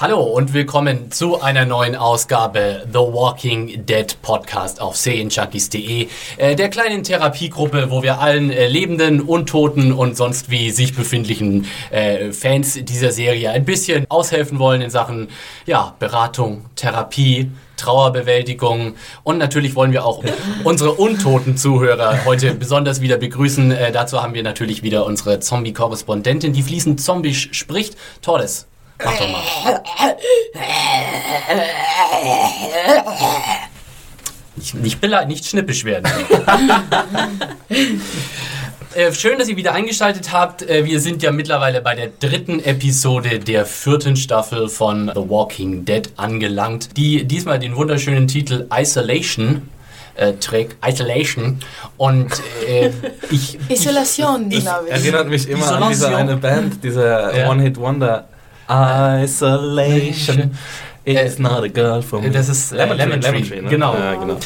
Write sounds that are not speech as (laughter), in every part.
Hallo und willkommen zu einer neuen Ausgabe The Walking Dead Podcast auf serienjunkies.de, äh, der kleinen Therapiegruppe, wo wir allen äh, Lebenden, Untoten und sonst wie sich befindlichen äh, Fans dieser Serie ein bisschen aushelfen wollen in Sachen ja, Beratung, Therapie, Trauerbewältigung und natürlich wollen wir auch (laughs) unsere untoten Zuhörer heute besonders wieder begrüßen. Äh, dazu haben wir natürlich wieder unsere Zombie-Korrespondentin, die fließend zombisch spricht. Torres, mach doch mal. Nicht, nicht, nicht schnippisch werden. (laughs) Äh, Schön, dass ihr wieder eingeschaltet habt. Äh, Wir sind ja mittlerweile bei der dritten Episode der vierten Staffel von The Walking Dead angelangt, die diesmal den wunderschönen Titel Isolation äh, trägt. Isolation. Und äh, ich, Isolation, ich, glaube ich. Erinnert mich immer an diese Isolation. eine Band, dieser Ja. One-Hit-Wonder. Isolation is Äh, not a girl for me. das ist, äh, Lemon Tree, ne? genau. Ja, genau.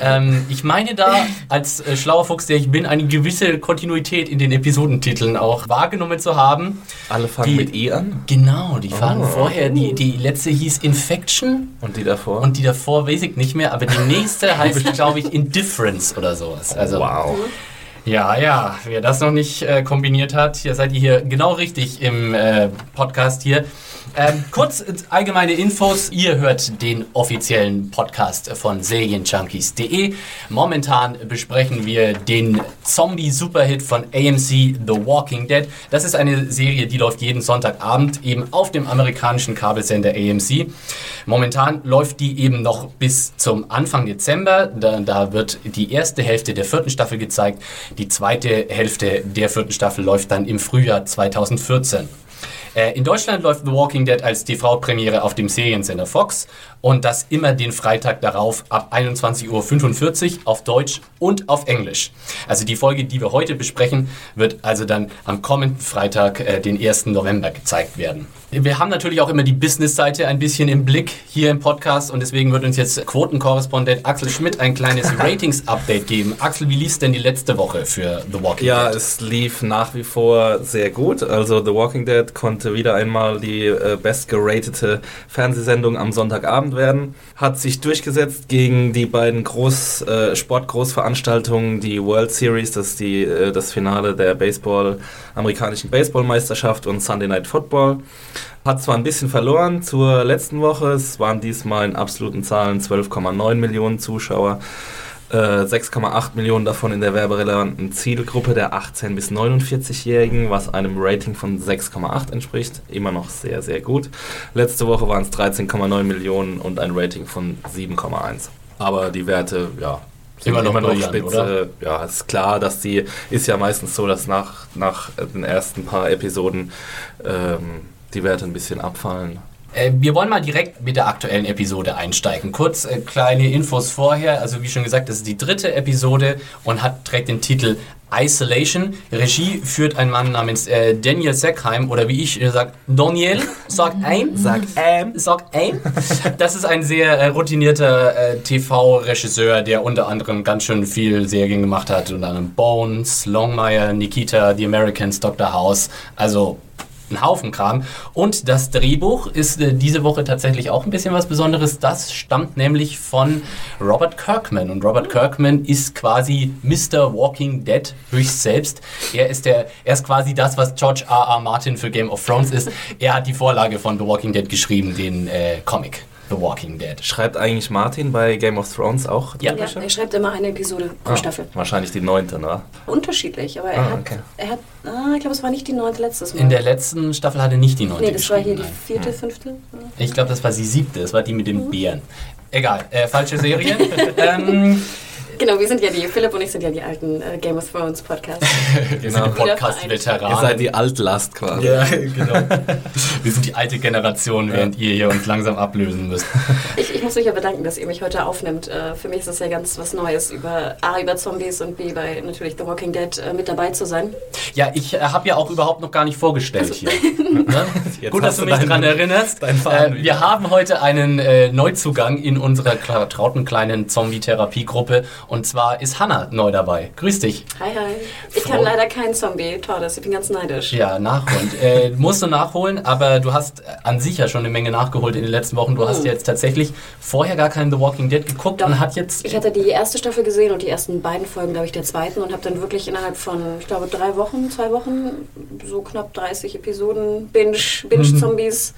Ähm, ich meine da, als äh, schlauer Fuchs, der ich bin, eine gewisse Kontinuität in den Episodentiteln auch wahrgenommen zu haben. Alle fangen Die- mit I an Genau, die waren Oh. vorher, die, die letzte hieß Infection und die davor. und die davor weiß ich nicht mehr, aber die nächste (laughs) heißt, glaube ich, Indifference oder sowas. Also, wow. Ja, ja, wer das noch nicht äh, kombiniert hat, hier seid ihr hier genau richtig im äh, Podcast hier. Ähm, kurz allgemeine Infos. Ihr hört den offiziellen Podcast von Serienjunkies.de. Momentan besprechen wir den Zombie-Superhit von AMC The Walking Dead. Das ist eine Serie, die läuft jeden Sonntagabend eben auf dem amerikanischen Kabelsender AMC. Momentan läuft die eben noch bis zum Anfang Dezember. Da, da wird die erste Hälfte der vierten Staffel gezeigt. Die zweite Hälfte der vierten Staffel läuft dann im Frühjahr 2014. Äh, In Deutschland läuft The Walking Dead als TV-Premiere auf dem Seriensender Fox und das immer den Freitag darauf ab 21.45 Uhr auf Deutsch und auf Englisch. Also die Folge, die wir heute besprechen, wird also dann am kommenden Freitag, äh, den 1. November, gezeigt werden. Wir haben natürlich auch immer die Business-Seite ein bisschen im Blick hier im Podcast und deswegen wird uns jetzt Quotenkorrespondent Axel Schmidt ein kleines (laughs) Ratings-Update geben. Axel, wie lief denn die letzte Woche für The Walking Ja, Dead? es lief nach wie vor sehr gut. Also The Walking Dead konnte wieder einmal die äh, bestgeratete Fernsehsendung am Sonntagabend werden. Hat sich durchgesetzt gegen die beiden Groß, äh, Sportgroßveranstaltungen, die World Series, das ist die, äh, das Finale der Baseball, amerikanischen Baseballmeisterschaft und Sunday Night Football. Hat zwar ein bisschen verloren zur letzten Woche, es waren diesmal in absoluten Zahlen 12,9 Millionen Zuschauer. Äh, 6,8 Millionen davon in der werberelevanten Zielgruppe der 18- bis 49-Jährigen, was einem Rating von 6,8 entspricht. Immer noch sehr, sehr gut. Letzte Woche waren es 13,9 Millionen und ein Rating von 7,1. Aber die Werte, ja, sind Immer noch brillant, oder? Ja, ist klar, dass die, ist ja meistens so, dass nach, nach den ersten paar Episoden ähm, die Werte ein bisschen abfallen. Äh, Wir wollen mal direkt mit der aktuellen Episode einsteigen. Kurz äh, kleine Infos vorher. Also wie schon gesagt, das ist die dritte Episode und hat trägt den Titel Isolation. Regie führt ein Mann namens äh, Daniel Seckheim oder wie ich äh, sag, Daniel, sagt ein, Sag ähm. sagt ein. Das ist ein sehr äh, routinierter äh, TV-Regisseur, der unter anderem ganz schön viel Serien gemacht hat. Unter anderem Bones, Longmire, Nikita, The Americans, Dr. House. Also ein Haufen Kram. Und das Drehbuch ist äh, diese Woche tatsächlich auch ein bisschen was Besonderes. Das stammt nämlich von Robert Kirkman. Und Robert Kirkman ist quasi Mr. Walking Dead höchst selbst. Er ist, der, er ist quasi das, was George R. R. Martin für Game of Thrones ist. Er hat die Vorlage von The Walking Dead geschrieben, den äh, Comic. The Walking Dead. Schreibt eigentlich Martin bei Game of Thrones auch? Ja. Ja, er schreibt immer eine Episode pro Ah, Staffel. Wahrscheinlich die neunte, ne? Unterschiedlich, aber er Ah, hat, okay. er hat, ah, ich glaube, es war nicht die neunte letztes Mal. In der letzten Staffel hat er nicht die neunte nee, das war hier die vierte, fünfte. Ich glaube, das war die siebte. Das war die mit den Bären. Egal, äh, falsche Serie. (laughs) ähm, Genau, wir sind ja die, Philipp und ich sind ja die alten äh, Game of Thrones Podcasts. (laughs) Die Podcast-Veteranen. Ihr seid die Altlast quasi. Ja, (laughs) genau. Wir sind die alte Generation, während ihr hier uns langsam ablösen müsst. (laughs) Ich, ich muss mich ja bedanken, dass ihr mich heute aufnimmt. Äh, für mich ist das ja ganz was Neues, über A, über Zombies und B, bei natürlich The Walking Dead äh, mit dabei zu sein. Ja, ich äh, habe ja auch überhaupt noch gar nicht vorgestellt hier. Ne? Jetzt Gut, dass du mich daran erinnerst. Äh, wir haben heute einen äh, Neuzugang in unserer vertrauten kleinen Zombie-Therapiegruppe. Und zwar ist Hanna neu dabei. Grüß dich. Hi, hi. Ich kann Froh- leider kein Zombie, Tordes, ich bin ganz neidisch. Ja, nachholen. äh, musst du nachholen, aber du hast an sich ja schon eine Menge nachgeholt in den letzten Wochen. Du hast jetzt tatsächlich vorher gar keinen The Walking Dead geguckt Doch. und hat jetzt. Ich hatte die erste Staffel gesehen und die ersten beiden Folgen, glaube ich, der zweiten und habe dann wirklich innerhalb von, ich glaube, drei Wochen, zwei Wochen, so knapp 30 Episoden Binge, Binge-Zombies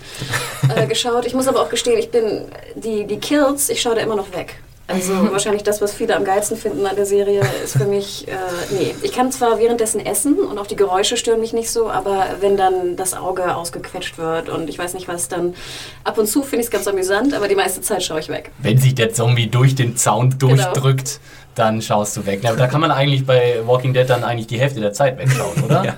äh, geschaut. Ich muss aber auch gestehen, ich bin, die, die Kills, ich schaue da immer noch weg. Also (laughs) wahrscheinlich das, was viele am geilsten finden an der Serie, ist für mich, äh, nee. Ich kann zwar währenddessen essen und auch die Geräusche stören mich nicht so, aber wenn dann das Auge ausgequetscht wird und ich weiß nicht was, dann ab und zu finde ich es ganz amüsant, aber die meiste Zeit schaue ich weg. wenn sich der Zombie durch den Zaun durchdrückt, dann schaust du weg. Na, da kann man eigentlich bei Walking Dead dann eigentlich die Hälfte der Zeit wegschauen, oder? (laughs) Ja.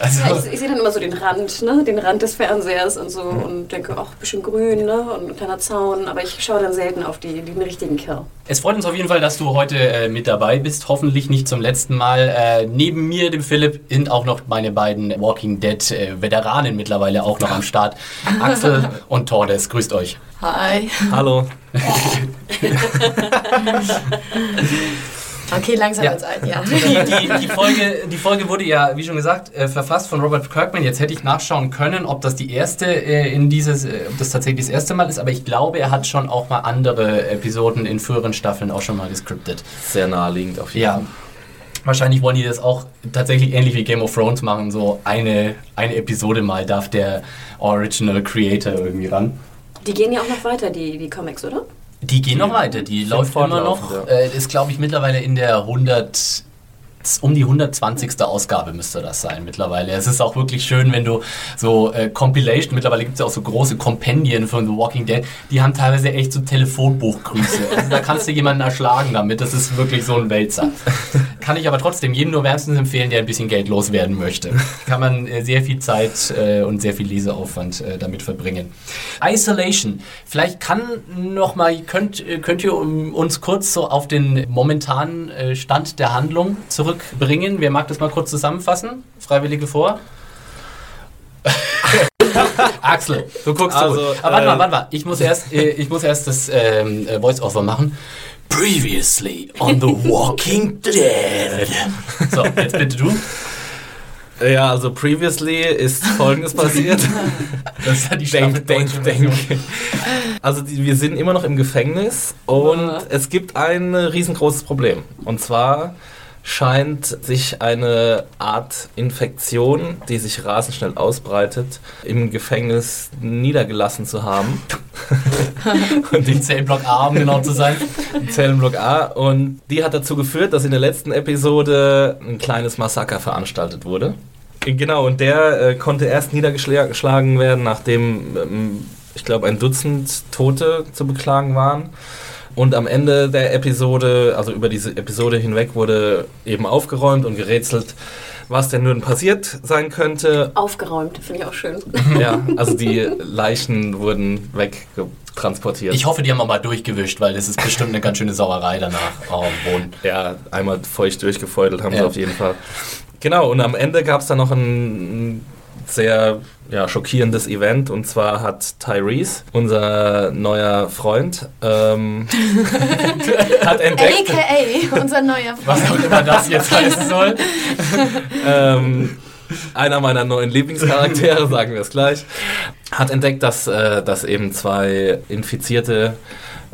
Also, Ja, ich, ich sehe dann immer so den Rand, ne? den Rand des Fernsehers und so und denke, ach, ein bisschen grün ne? und ein kleiner Zaun, aber ich schaue dann selten auf die, den richtigen Kill. es freut uns auf jeden Fall, dass du heute äh, mit dabei bist. Hoffentlich nicht zum letzten Mal. Äh, neben mir, dem Philipp, sind auch noch meine beiden Walking Dead äh, Veteranen mittlerweile auch noch am Start. (laughs) Axel und Tordes. Grüßt euch. Hi. Hallo. (laughs) Okay, langsam Ja. wird's ein, ja. (laughs) Die, die, die, Folge, die Folge wurde ja, wie schon gesagt, äh, verfasst von Robert Kirkman. Jetzt hätte ich nachschauen können, ob das die erste äh, in dieses, äh, ob das tatsächlich das erste Mal ist, aber ich glaube, er hat schon auch mal andere Episoden in früheren Staffeln auch schon mal gescriptet. Sehr naheliegend auf jeden Ja. Fall. Wahrscheinlich wollen die das auch tatsächlich ähnlich wie Game of Thrones machen. So eine, eine Episode mal darf der Original Creator irgendwie ran. Die gehen ja auch noch weiter, die, die Comics, oder? Die gehen noch weiter. Die läuft immer noch. fortlaufend, Äh, ist, glaube ich, mittlerweile in der 100. Um die 120. Ausgabe müsste das sein mittlerweile. Es ist auch wirklich schön, wenn du so äh, Compilation, mittlerweile gibt es ja auch so große Kompendien von The Walking Dead, die haben teilweise echt so Telefonbuchgrüße. (laughs) Also da kannst du jemanden erschlagen damit. Das ist wirklich so ein Wälzer. Kann ich aber trotzdem jedem nur wärmstens empfehlen, der ein bisschen Geld loswerden möchte. Kann man äh, sehr viel Zeit äh, und sehr viel Leseaufwand äh, damit verbringen. Isolation. Vielleicht kann noch mal, könnt, äh, könnt ihr um, uns kurz so auf den momentanen äh, Stand der Handlung zurückbringen? Wer mag das mal kurz zusammenfassen? Freiwillige vor? (laughs) Axel, du guckst Also, so. Aber warte mal, äh, warte mal. Ich muss erst, äh, ich muss erst das ähm, äh, Voice-Over machen. Previously on The Walking (laughs) Dead. So, jetzt bitte du. Ja, also previously ist folgendes passiert. (laughs) Das ist ja die denk, denk, denk. Also die, wir sind immer noch im Gefängnis und Ja. es gibt ein riesengroßes Problem. Und zwar scheint sich eine Art Infektion, die sich rasend schnell ausbreitet, im Gefängnis niedergelassen zu haben. Und (laughs) den Zellblock A, um genau zu sein. Zellenblock A. Und die hat dazu geführt, dass in der letzten Episode ein kleines Massaker veranstaltet wurde. Genau, und der äh, konnte erst niedergeschlagen werden, nachdem, ähm, ich glaube, ein Dutzend Tote zu beklagen waren. Und am Ende der Episode, also über diese Episode hinweg, wurde eben aufgeräumt und gerätselt, was denn nun passiert sein könnte. Aufgeräumt, finde ich auch schön. (laughs) Ja, also die Leichen wurden weggetransportiert. Ich hoffe, die haben auch mal durchgewischt, weil das ist bestimmt eine ganz schöne Sauerei danach dem Boden. Ja, einmal feucht durchgefeudelt haben sie Ja. auf jeden Fall. Genau, und am Ende gab es dann noch ein sehr ja, schockierendes Event und zwar hat Tyrese, unser neuer Freund, ähm, (laughs) hat entdeckt, AKA, unser neuer Was Freund. auch immer das jetzt heißen soll. ähm, einer meiner neuen Lieblingscharaktere, sagen wir es gleich, hat entdeckt, dass, äh, dass eben zwei Infizierte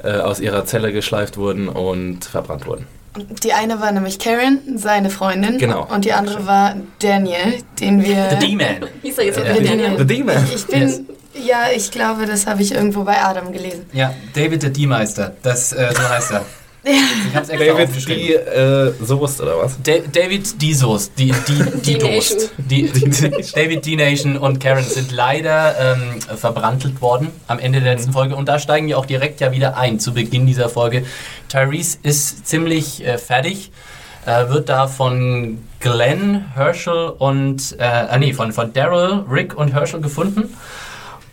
äh, aus ihrer Zelle geschleift wurden und verbrannt wurden. Die eine war nämlich Karen, seine Freundin. Genau. Und die andere war Daniel, den wir... The D-Man. (laughs) Hieß er jetzt The Daniel? The Demon. Ich bin... Yes. Ja, ich glaube, das habe ich irgendwo bei Adam gelesen. Ja, David der D-Meister. Das, äh, so heißt er. (laughs) Ich hab's extra David die äh, Soest oder was? Da David Disos, die, die, die D-Nation. Dost. Die, David D-Nation und Karen sind leider ähm, verbrandelt worden am Ende der letzten Folge. Und da steigen wir auch direkt ja wieder ein zu Beginn dieser Folge. Tyrese ist ziemlich äh, fertig, äh, wird da von Glenn, Herschel und, äh, ah nee, von, von Daryl, Rick und Herschel gefunden.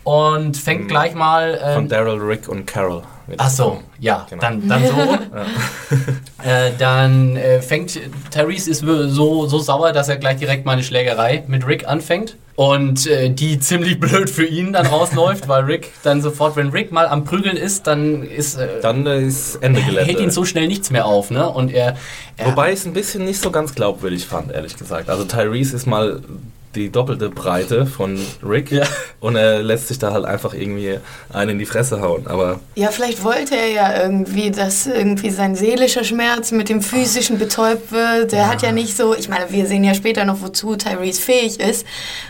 Und fängt gleich mal. ähm, Von Daryl, Rick und Carol. Ach so, ja, Genau. dann, dann so (laughs) äh, dann äh, fängt Therese ist so, so sauer, dass er gleich direkt mal eine Schlägerei mit Rick anfängt. Und äh, die ziemlich blöd für ihn dann rausläuft, weil Rick dann sofort, wenn Rick mal am Prügeln ist, dann ist äh, Dann ist Ende Gelände. hält ihn so schnell nichts mehr auf, ne? Und er, er Wobei ich es ein bisschen nicht so ganz glaubwürdig fand, ehrlich gesagt. Also Tyrese ist mal die doppelte Breite von Rick Ja. und er lässt sich da halt einfach irgendwie einen in die Fresse hauen. Aber Ja, vielleicht wollte er ja irgendwie, dass irgendwie sein seelischer Schmerz mit dem physischen betäubt wird. Er hat ja nicht so, ich meine, wir sehen ja später noch, wozu Tyrese fähig ist.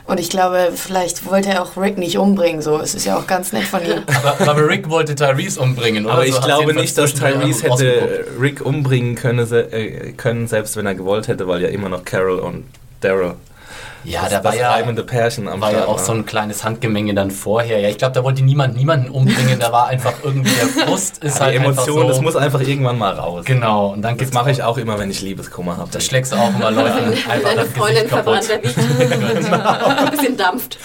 Und ich glaube, vielleicht wollte er auch Rick nicht umbringen. So, es ist ja auch ganz nett von ihm. aber, aber Rick wollte Tyrese umbringen, oder? Aber So ich hat's glaube nicht, dass Tyrese hätte Rick umbringen können, se äh, können, selbst wenn er gewollt hätte, weil ja immer noch Carol und Daryl Ja, das, da war das ja, reibende Pärchen am war ja Start auch so ein kleines Handgemenge dann vorher. Ja, ich glaube, da wollte niemand niemanden umbringen. Da war einfach irgendwie der Frust (laughs) ist Ja, halt die Emotion, einfach so. das muss einfach irgendwann mal raus. genau. Und dann Das mache ich auch immer, wenn ich Liebeskummer habe. Da schlägst du auch immer Leuten einfach Deine das Freundin Gesicht kaputt. verbrannt, der liegt. (laughs) (laughs) Ein bisschen dampft.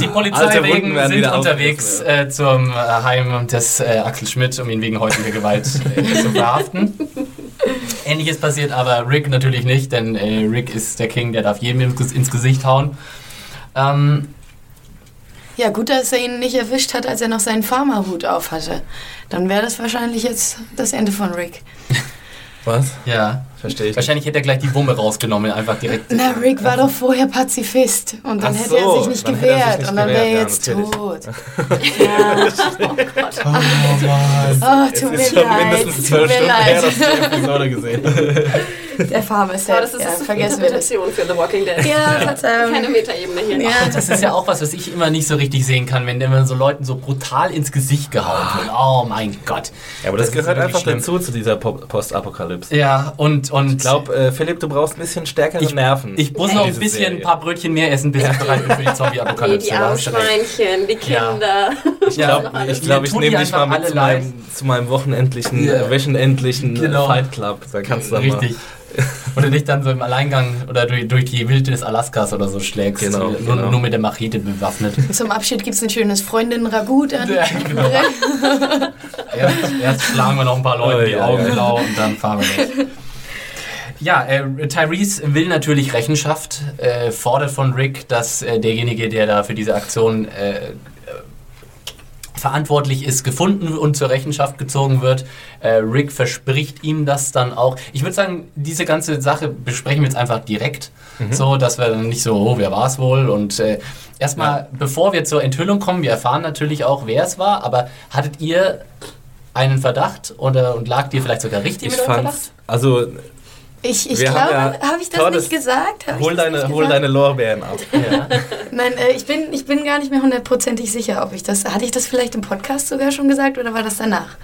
Die Polizeiwegen sind wieder unterwegs äh, zum äh, Heim des äh, Axel Schmidt, um ihn wegen häuslicher Gewalt äh, zu verhaften. Ähnliches passiert aber Rick natürlich nicht, denn äh, Rick ist der King, der darf jedem ins, Gesicht hauen. Ähm, Ja, gut, dass er ihn nicht erwischt hat, als er noch seinen Farmerhut auf hatte. Dann wäre das wahrscheinlich jetzt das Ende von Rick. Was? ja. Verstehe ich. Wahrscheinlich hätte er gleich die Wumme rausgenommen, einfach direkt. Na, Rick war doch vorher Pazifist und dann Ach hätte er so, sich nicht dann hätte er sich gewehrt nicht und dann wäre er gewehrt, jetzt (laughs) ja, tot. Oh, tut Es ist mir schon leid, mindestens tut mir Stunden her, leid. dass ich die Episode gesehen. (laughs) (laughs) Der Farmer ist ja, das ist ja, das ist vergessen wir das. Interpretation für The Walking Dead. Ja, Verzeihung. Keine Metaebene hier. Ja, Das ist ja auch was, was ich immer nicht so richtig sehen kann, wenn immer so Leuten so brutal ins Gesicht gehauen wird. Oh mein Gott. Ja, aber das, ist gehört einfach schlimm. dazu, zu dieser Po- Postapokalypse. Ja, und, und Ich glaube, äh, Philipp, du brauchst ein bisschen stärkere Ich- Nerven. ich muss noch ein bisschen Serie. ein paar Brötchen mehr essen, bis ich bereit bin für die (laughs) Zombie-Apokalypse. die. Armschweinchen, die Ja. Kinder. (laughs) Ich glaube, Ja, ich, glaub, ich nehme dich mal mit zu meinem, zu meinem wochenendlichen, Ja. wöchenendlichen äh, Genau. Fight Club. Da kannst du dann Richtig. (laughs) Oder dich dann so im Alleingang oder durch, durch die Wildnis Alaskas oder so schlägst. Genau, nur, genau. nur mit der Machete bewaffnet. (laughs) Zum Abschied gibt es ein schönes Freundinnen-Ragout an. Ja, genau. (laughs) erst, erst schlagen wir noch ein paar Leuten Oh, die ja, Augen ja. blau und dann fahren wir weg. Ja, äh, Tyrese will natürlich Rechenschaft, äh, fordert von Rick, dass äh, derjenige, der da für diese Aktion äh, verantwortlich ist, gefunden und zur Rechenschaft gezogen wird. Äh, Rick verspricht ihm das dann auch. Ich würde sagen, diese ganze Sache besprechen wir jetzt einfach direkt, so dass wir dann nicht so, oh, wer war es wohl? Und äh, erstmal, bevor wir zur Enthüllung kommen, wir erfahren natürlich auch, wer es war, aber hattet ihr einen Verdacht oder und lag dir vielleicht sogar richtig Ich mit eurem fand's, also Ich, ich glaube, ja- habe ich das Todes- nicht gesagt? Hab hol deine, nicht hol gesagt? deine Lorbeeren ab. (laughs) Ja. Nein, äh, ich, bin, ich bin gar nicht mehr hundertprozentig sicher, ob ich das. Hatte ich das vielleicht im Podcast sogar schon gesagt oder war das danach?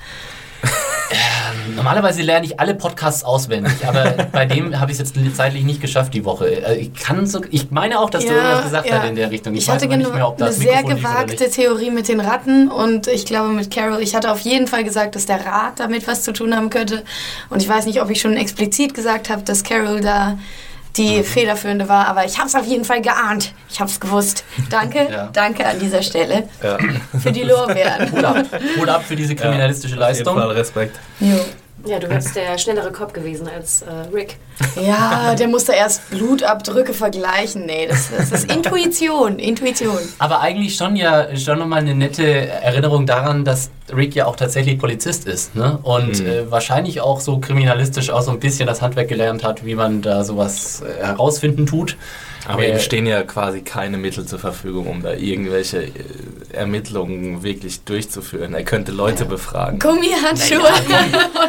Normalerweise lerne ich alle Podcasts auswendig, aber (laughs) bei dem habe ich es jetzt zeitlich nicht geschafft die Woche. Also ich kann so, ich meine auch, dass du Ja, irgendwas gesagt ja. hast in der Richtung. Ich, weiß hatte genau mehr, eine sehr gewagte. Theorie mit den Ratten und ich glaube mit Carol, ich hatte auf jeden Fall gesagt, dass der Rat damit was zu tun haben könnte. Und ich weiß nicht, ob ich schon explizit gesagt habe, dass Carol da die Mhm. federführende war, aber ich habe es auf jeden Fall geahnt. Ich habe es gewusst. Danke, Ja. danke an dieser Stelle Ja, für die Lorbeeren. Hut ab. Hut ab für diese kriminalistische auf jeden Fall Leistung. Respekt. Jo. Ja, du wärst der schnellere Cop gewesen als äh, Rick. (laughs) Ja, der musste erst Blutabdrücke vergleichen. Nee, das, das ist Intuition, Intuition. Aber eigentlich schon ja schon nochmal eine nette Erinnerung daran, dass Rick ja auch tatsächlich Polizist ist. Ne? Und Mhm. äh, wahrscheinlich auch so kriminalistisch auch so ein bisschen das Handwerk gelernt hat, wie man da sowas äh, herausfinden tut. Aber Äh, ihm stehen ja quasi keine Mittel zur Verfügung, um da irgendwelche äh, Ermittlungen wirklich durchzuführen. Er könnte Leute befragen. Gummihandschuhe.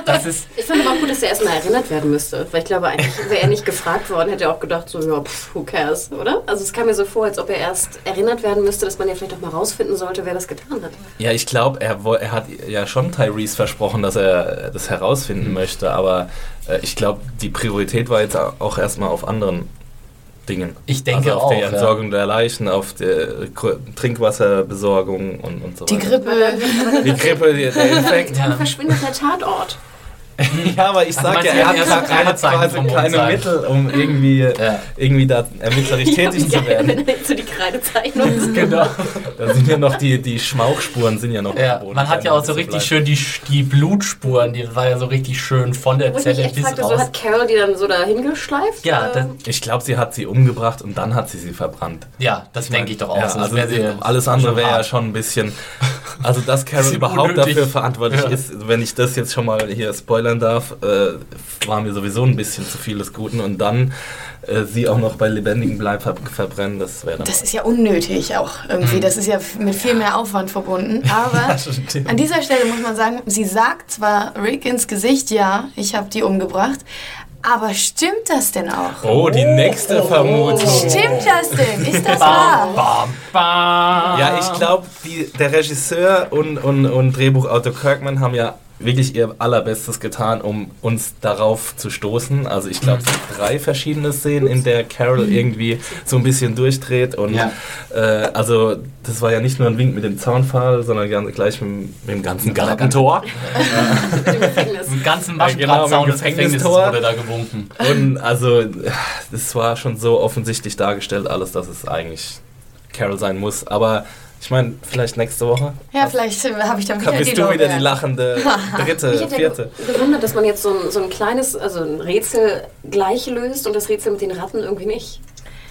Das ist Ich fand aber auch gut, dass er erstmal erinnert werden müsste. Weil ich glaube, eigentlich wäre er nicht gefragt worden, hätte er auch gedacht, so, ja, pff, who cares, oder? Also es kam mir so vor, als ob er erst erinnert werden müsste, dass man ja vielleicht auch mal rausfinden sollte, wer das getan hat. Ja, ich glaube, er, er hat ja schon Tyrese versprochen, dass er das herausfinden Mhm. möchte, aber äh, ich glaube, die Priorität war jetzt auch erstmal auf anderen Dingen. Ich denke also auf auch, der ja. Entsorgung der Leichen, auf der Gr- Trinkwasserbesorgung und, und so Die weiter. Grippe. Die Grippe, die- der Infekt. Ja. Dann verschwindet der Tatort. (laughs) Ja, aber ich Also sag meinst ja, er hat, hat keine quasi keine. Mittel, um irgendwie, (laughs) Ja. irgendwie da ermittlerisch (laughs) tätig zu werden. wenn er so die Kreidezeichnung. Genau. Da sind ja noch die, die Schmauchspuren sind ja noch Ja, Boden. man hat ja auch so richtig schön die, die Blutspuren, die war ja so richtig schön von der Wo Zelle bis fragte, raus. so hat Carol die dann so dahin geschleift? Ja, Äh, das, Ich glaube, sie hat sie umgebracht und dann hat sie sie verbrannt. ja, das denke ich doch auch. Ja, also sie alles andere wäre ja schon ein bisschen. Also, dass Carol überhaupt unnötig. dafür verantwortlich Ja. ist, wenn ich das jetzt schon mal hier spoilern darf, äh, war mir sowieso ein bisschen zu viel des Guten. Und dann äh, sie auch noch bei lebendigem Bleib ver verbrennen, das wäre dann. Das ist ja unnötig auch irgendwie. Das ist ja mit viel mehr Aufwand verbunden. (laughs) Aber stimmt. an dieser Stelle muss man sagen, sie sagt zwar Rick ins Gesicht, ja, ich habe die umgebracht. Aber stimmt das denn auch? oh, die nächste Vermutung. Stimmt das denn? Ist das Bam, wahr? bam, bam. Ja, ich glaube, der Regisseur und, und, und Drehbuchautor Kirkman haben ja wirklich ihr allerbestes getan, um uns darauf zu stoßen. Also ich glaube, es sind drei verschiedene Szenen, in der Carol irgendwie so ein bisschen durchdreht. Und Ja. äh, also das war ja nicht nur ein Wink mit dem Zaunpfahl, sondern ganz, gleich mit, mit dem ganzen Gartentor. (laughs) Gefängnis. Im ganzen genau, mit des dem Gefängnisses wurde da gewunken. Und also das war schon so offensichtlich dargestellt, alles, dass es eigentlich Carol sein muss. Aber ich meine, vielleicht nächste Woche. Ja, vielleicht habe ich dann wieder Bist die du wieder die lachende (laughs) dritte, ja vierte? ge- gewundert, dass man jetzt so ein, so ein kleines, also ein Rätsel gleich löst und das Rätsel mit den Ratten irgendwie nicht.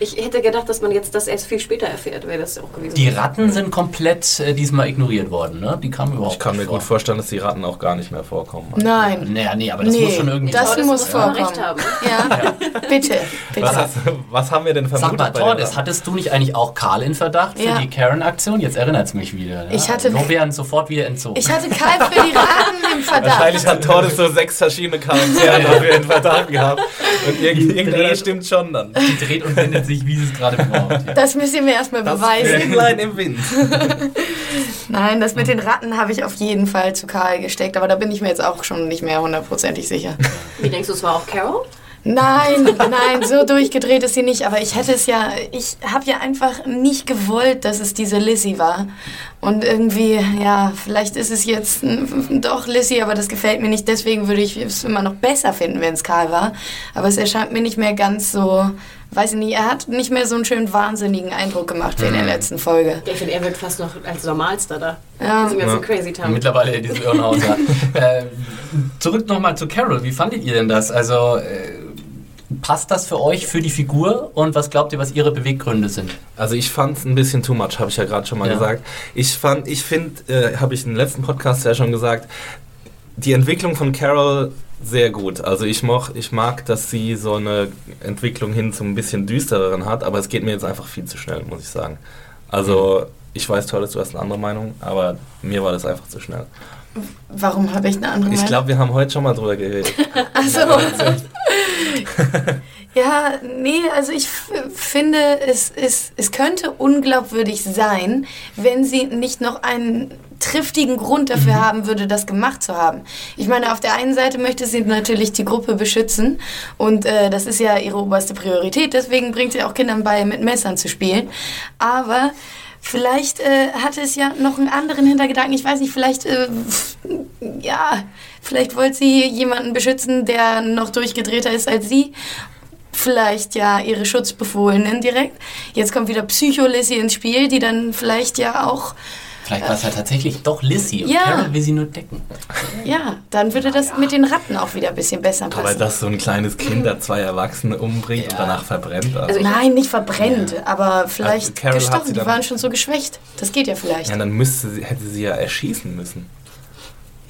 Ich hätte gedacht, dass man jetzt das erst viel später erfährt, wäre das auch gewesen. Die Ratten sind komplett äh, diesmal ignoriert worden, ne? Die kamen überhaupt Ich kann mir nicht gut vorstellen, dass die Ratten auch gar nicht mehr vorkommen. Nein. Naja, nee, aber das Nee, muss schon irgendwie das das muss vorkommen. recht haben. (laughs) Ja, bitte, bitte. Was, hast, was haben wir denn Sag vermutet mal, bei den Tordes, Ratten? hattest du nicht eigentlich auch Karl in Verdacht für Ja. die Karen-Aktion? Jetzt erinnert es mich wieder. Ja? Ich hatte- Lorbeeren sofort wieder entzogen. Ich hatte Karl für die Raten im (laughs) Wahrscheinlich Verdacht. hat Tordes so sechs verschiedene Charaktere (laughs) dafür in Verdacht gehabt. Und irgend- irgendeiner stimmt schon dann. Die dreht und wendet sich, wie sie es gerade braucht. (laughs) Ja. Das müsst ihr mir erstmal Das beweisen. Fähnlein im Wind. (laughs) Nein, das mit den Ratten habe ich auf jeden Fall zu Karl gesteckt, aber da bin ich mir jetzt auch schon nicht mehr hundertprozentig sicher. Wie denkst du, es war auch Carol? Nein, nein, so durchgedreht ist sie nicht, aber ich hätte es ja, ich habe ja einfach nicht gewollt, dass es diese Lizzie war. Und irgendwie, ja, vielleicht ist es jetzt doch Lizzie, aber das gefällt mir nicht, deswegen würde ich es immer noch besser finden, wenn es Karl war. Aber es erscheint mir nicht mehr ganz so, weiß ich nicht, er hat nicht mehr so einen schönen wahnsinnigen Eindruck gemacht wie in der letzten Folge. Ich finde, er wirkt fast noch als Normalster da. Ja. Ganzen Ja. Crazy Town. Mittlerweile in diesem Irrenhaus. Äh, zurück nochmal zu Carol. Wie fandet ihr denn das? Also, äh, passt das für euch, für die Figur? Und was glaubt ihr, was ihre Beweggründe sind? Also ich fand es ein bisschen too much, habe ich ja gerade schon mal Ja. gesagt. Ich fand, ich finde, äh, habe ich im letzten Podcast ja schon gesagt, die Entwicklung von Carol sehr gut. Also ich, moch, ich mag, dass sie so eine Entwicklung hin zum ein bisschen düstereren hat, aber es geht mir jetzt einfach viel zu schnell, muss ich sagen. Also ich weiß, toll, du hast eine andere Meinung, aber mir war das einfach zu schnell. Warum habe ich eine andere Ich Meinung? glaube, wir haben heute schon mal drüber geredet. (laughs) Also, (laughs) ja, nee, also ich finde, es, es, es könnte unglaubwürdig sein, wenn sie nicht noch einen triftigen Grund dafür haben würde, das gemacht zu haben. Ich meine, auf der einen Seite möchte sie natürlich die Gruppe beschützen und äh, das ist ja ihre oberste Priorität, deswegen bringt sie auch Kindern bei, mit Messern zu spielen. Aber vielleicht äh, hatte es ja noch einen anderen Hintergedanken. Ich weiß nicht, vielleicht, äh, ja, vielleicht wollte sie jemanden beschützen, der noch durchgedrehter ist als sie. Vielleicht ja ihre Schutzbefohlenen direkt. Jetzt kommt wieder Psycho-Lissy ins Spiel, die dann vielleicht ja auch, Vielleicht war es ja tatsächlich doch Lissy und Ja. Carol will sie nur decken. ja, dann würde das mit den Ratten auch wieder ein bisschen besser passen. Aber dass so ein kleines Kind da zwei Erwachsene umbringt und Ja. danach verbrennt. Also Also Nein, nicht verbrennt, aber vielleicht Carol hat gestochen. sie Die dann- waren schon so geschwächt. Das geht ja vielleicht. ja, dann müsste sie, hätte sie ja erschießen müssen.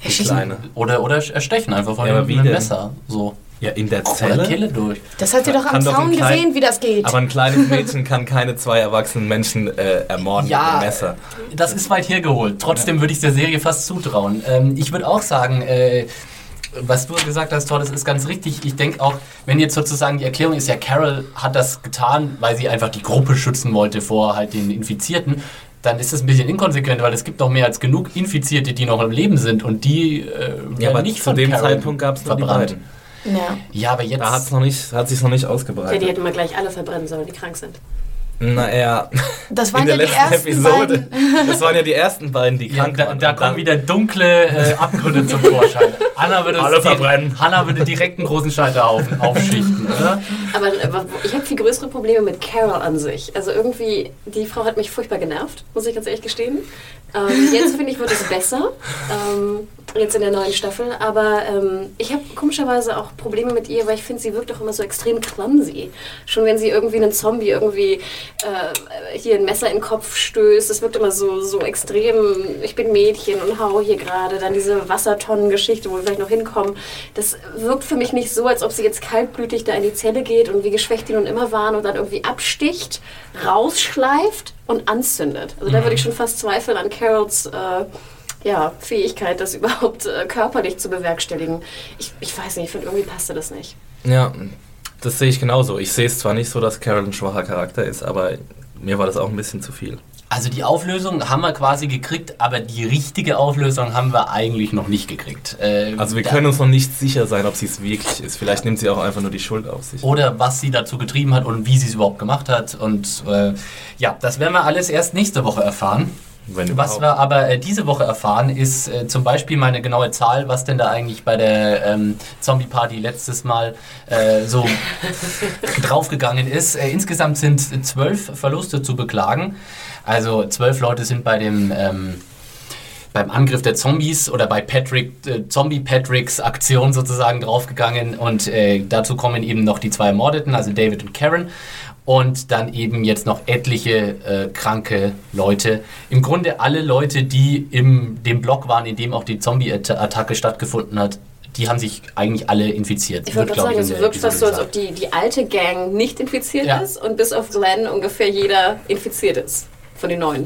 Die Erschießen? Kleine. Oder, oder erstechen einfach von Ja, einem? Messer. So. Ja, in der Oder Zelle. Durch. Das hat sie doch am Zaun gesehen, wie das geht. Aber ein kleines Mädchen kann keine zwei erwachsenen Menschen äh, ermorden Ja. mit einem Messer. Das ist weit hergeholt. Trotzdem würde ich der Serie fast zutrauen. Ähm, ich würde auch sagen, äh, was du gesagt hast, Todd, das ist ganz richtig. Ich denke auch, wenn jetzt sozusagen die Erklärung ist, ja, Carol hat das getan, weil sie einfach die Gruppe schützen wollte vor halt den Infizierten. dann ist das ein bisschen inkonsequent, weil es gibt noch mehr als genug Infizierte, die noch im Leben sind und die äh, Ja, aber nicht zu von dem Karen Zeitpunkt gab es die verbrannt. beiden. Ja. Ja, aber jetzt. Da hat's noch nicht, hat sich noch nicht Ja, die ausgebreitet. hätten wir gleich alle verbrennen sollen, die krank sind. Naja, Das in waren der ja die letzten ersten Episode. beiden. Das waren ja die ersten beiden, die ja, krank da, waren. da Und kommen wieder dunkle äh, Abgründe zum Vorschein. Anna würde, Alle verbrennen. Hanna würde direkt einen großen Scheiterhaufen aufschichten, oder? Aber äh, ich habe viel größere Probleme mit Carol an sich. Also irgendwie, die Frau hat mich furchtbar genervt, muss ich ganz ehrlich gestehen. Ähm, jetzt finde ich, wird es besser. Ähm, jetzt in der neuen Staffel. Aber ähm, ich habe komischerweise auch Probleme mit ihr, weil ich finde, sie wirkt auch immer so extrem clumsy. Schon wenn sie irgendwie einen Zombie irgendwie äh, hier ein Messer in den Kopf stößt, das wirkt immer so, so extrem, ich bin Mädchen und hau hier gerade. Dann diese Wassertonnengeschichte, wo wir vielleicht noch hinkommen. Das wirkt für mich nicht so, als ob sie jetzt kaltblütig da in die Zelle geht und wie geschwächt die nun immer waren und dann irgendwie absticht, rausschleift und anzündet. Also da würde ich schon fast zweifeln an Carols äh, ja, Fähigkeit, das (laughs) überhaupt äh, körperlich zu bewerkstelligen. Ich, ich weiß nicht, ich finde, irgendwie passte das nicht. Ja, das sehe ich genauso. Ich sehe es zwar nicht so, dass Carol ein schwacher Charakter ist, aber mir war das auch ein bisschen zu viel. Also die Auflösung haben wir quasi gekriegt, aber die richtige Auflösung haben wir eigentlich noch nicht gekriegt. Äh, Also wir können uns noch nicht sicher sein, ob sie es wirklich ist. Vielleicht nimmt sie auch einfach nur die Schuld auf sich. oder was sie dazu getrieben hat und wie sie es überhaupt gemacht hat. Und äh, ja, das werden wir alles erst nächste Woche erfahren. Wenn Was wir aber äh, diese Woche erfahren, ist äh, zum Beispiel meine genaue Zahl, was denn da eigentlich bei der ähm, Zombie-Party letztes Mal äh, so (laughs) draufgegangen ist. Äh, insgesamt sind zwölf Verluste zu beklagen. Also zwölf Leute sind bei dem ähm, beim Angriff der Zombies oder bei Patrick, äh, Zombie Patricks Aktion sozusagen draufgegangen und äh, dazu kommen eben noch die zwei Ermordeten, also David und Karen und dann eben jetzt noch etliche äh, kranke Leute. Im Grunde alle Leute, die im dem Block waren, in dem auch die Zombie-Attacke stattgefunden hat, die haben sich eigentlich alle infiziert. Ich glaub sagen, es wirkt fast so, als ob die, die alte Gang nicht infiziert Ja. ist und bis auf Glenn ungefähr jeder infiziert ist von den neuen.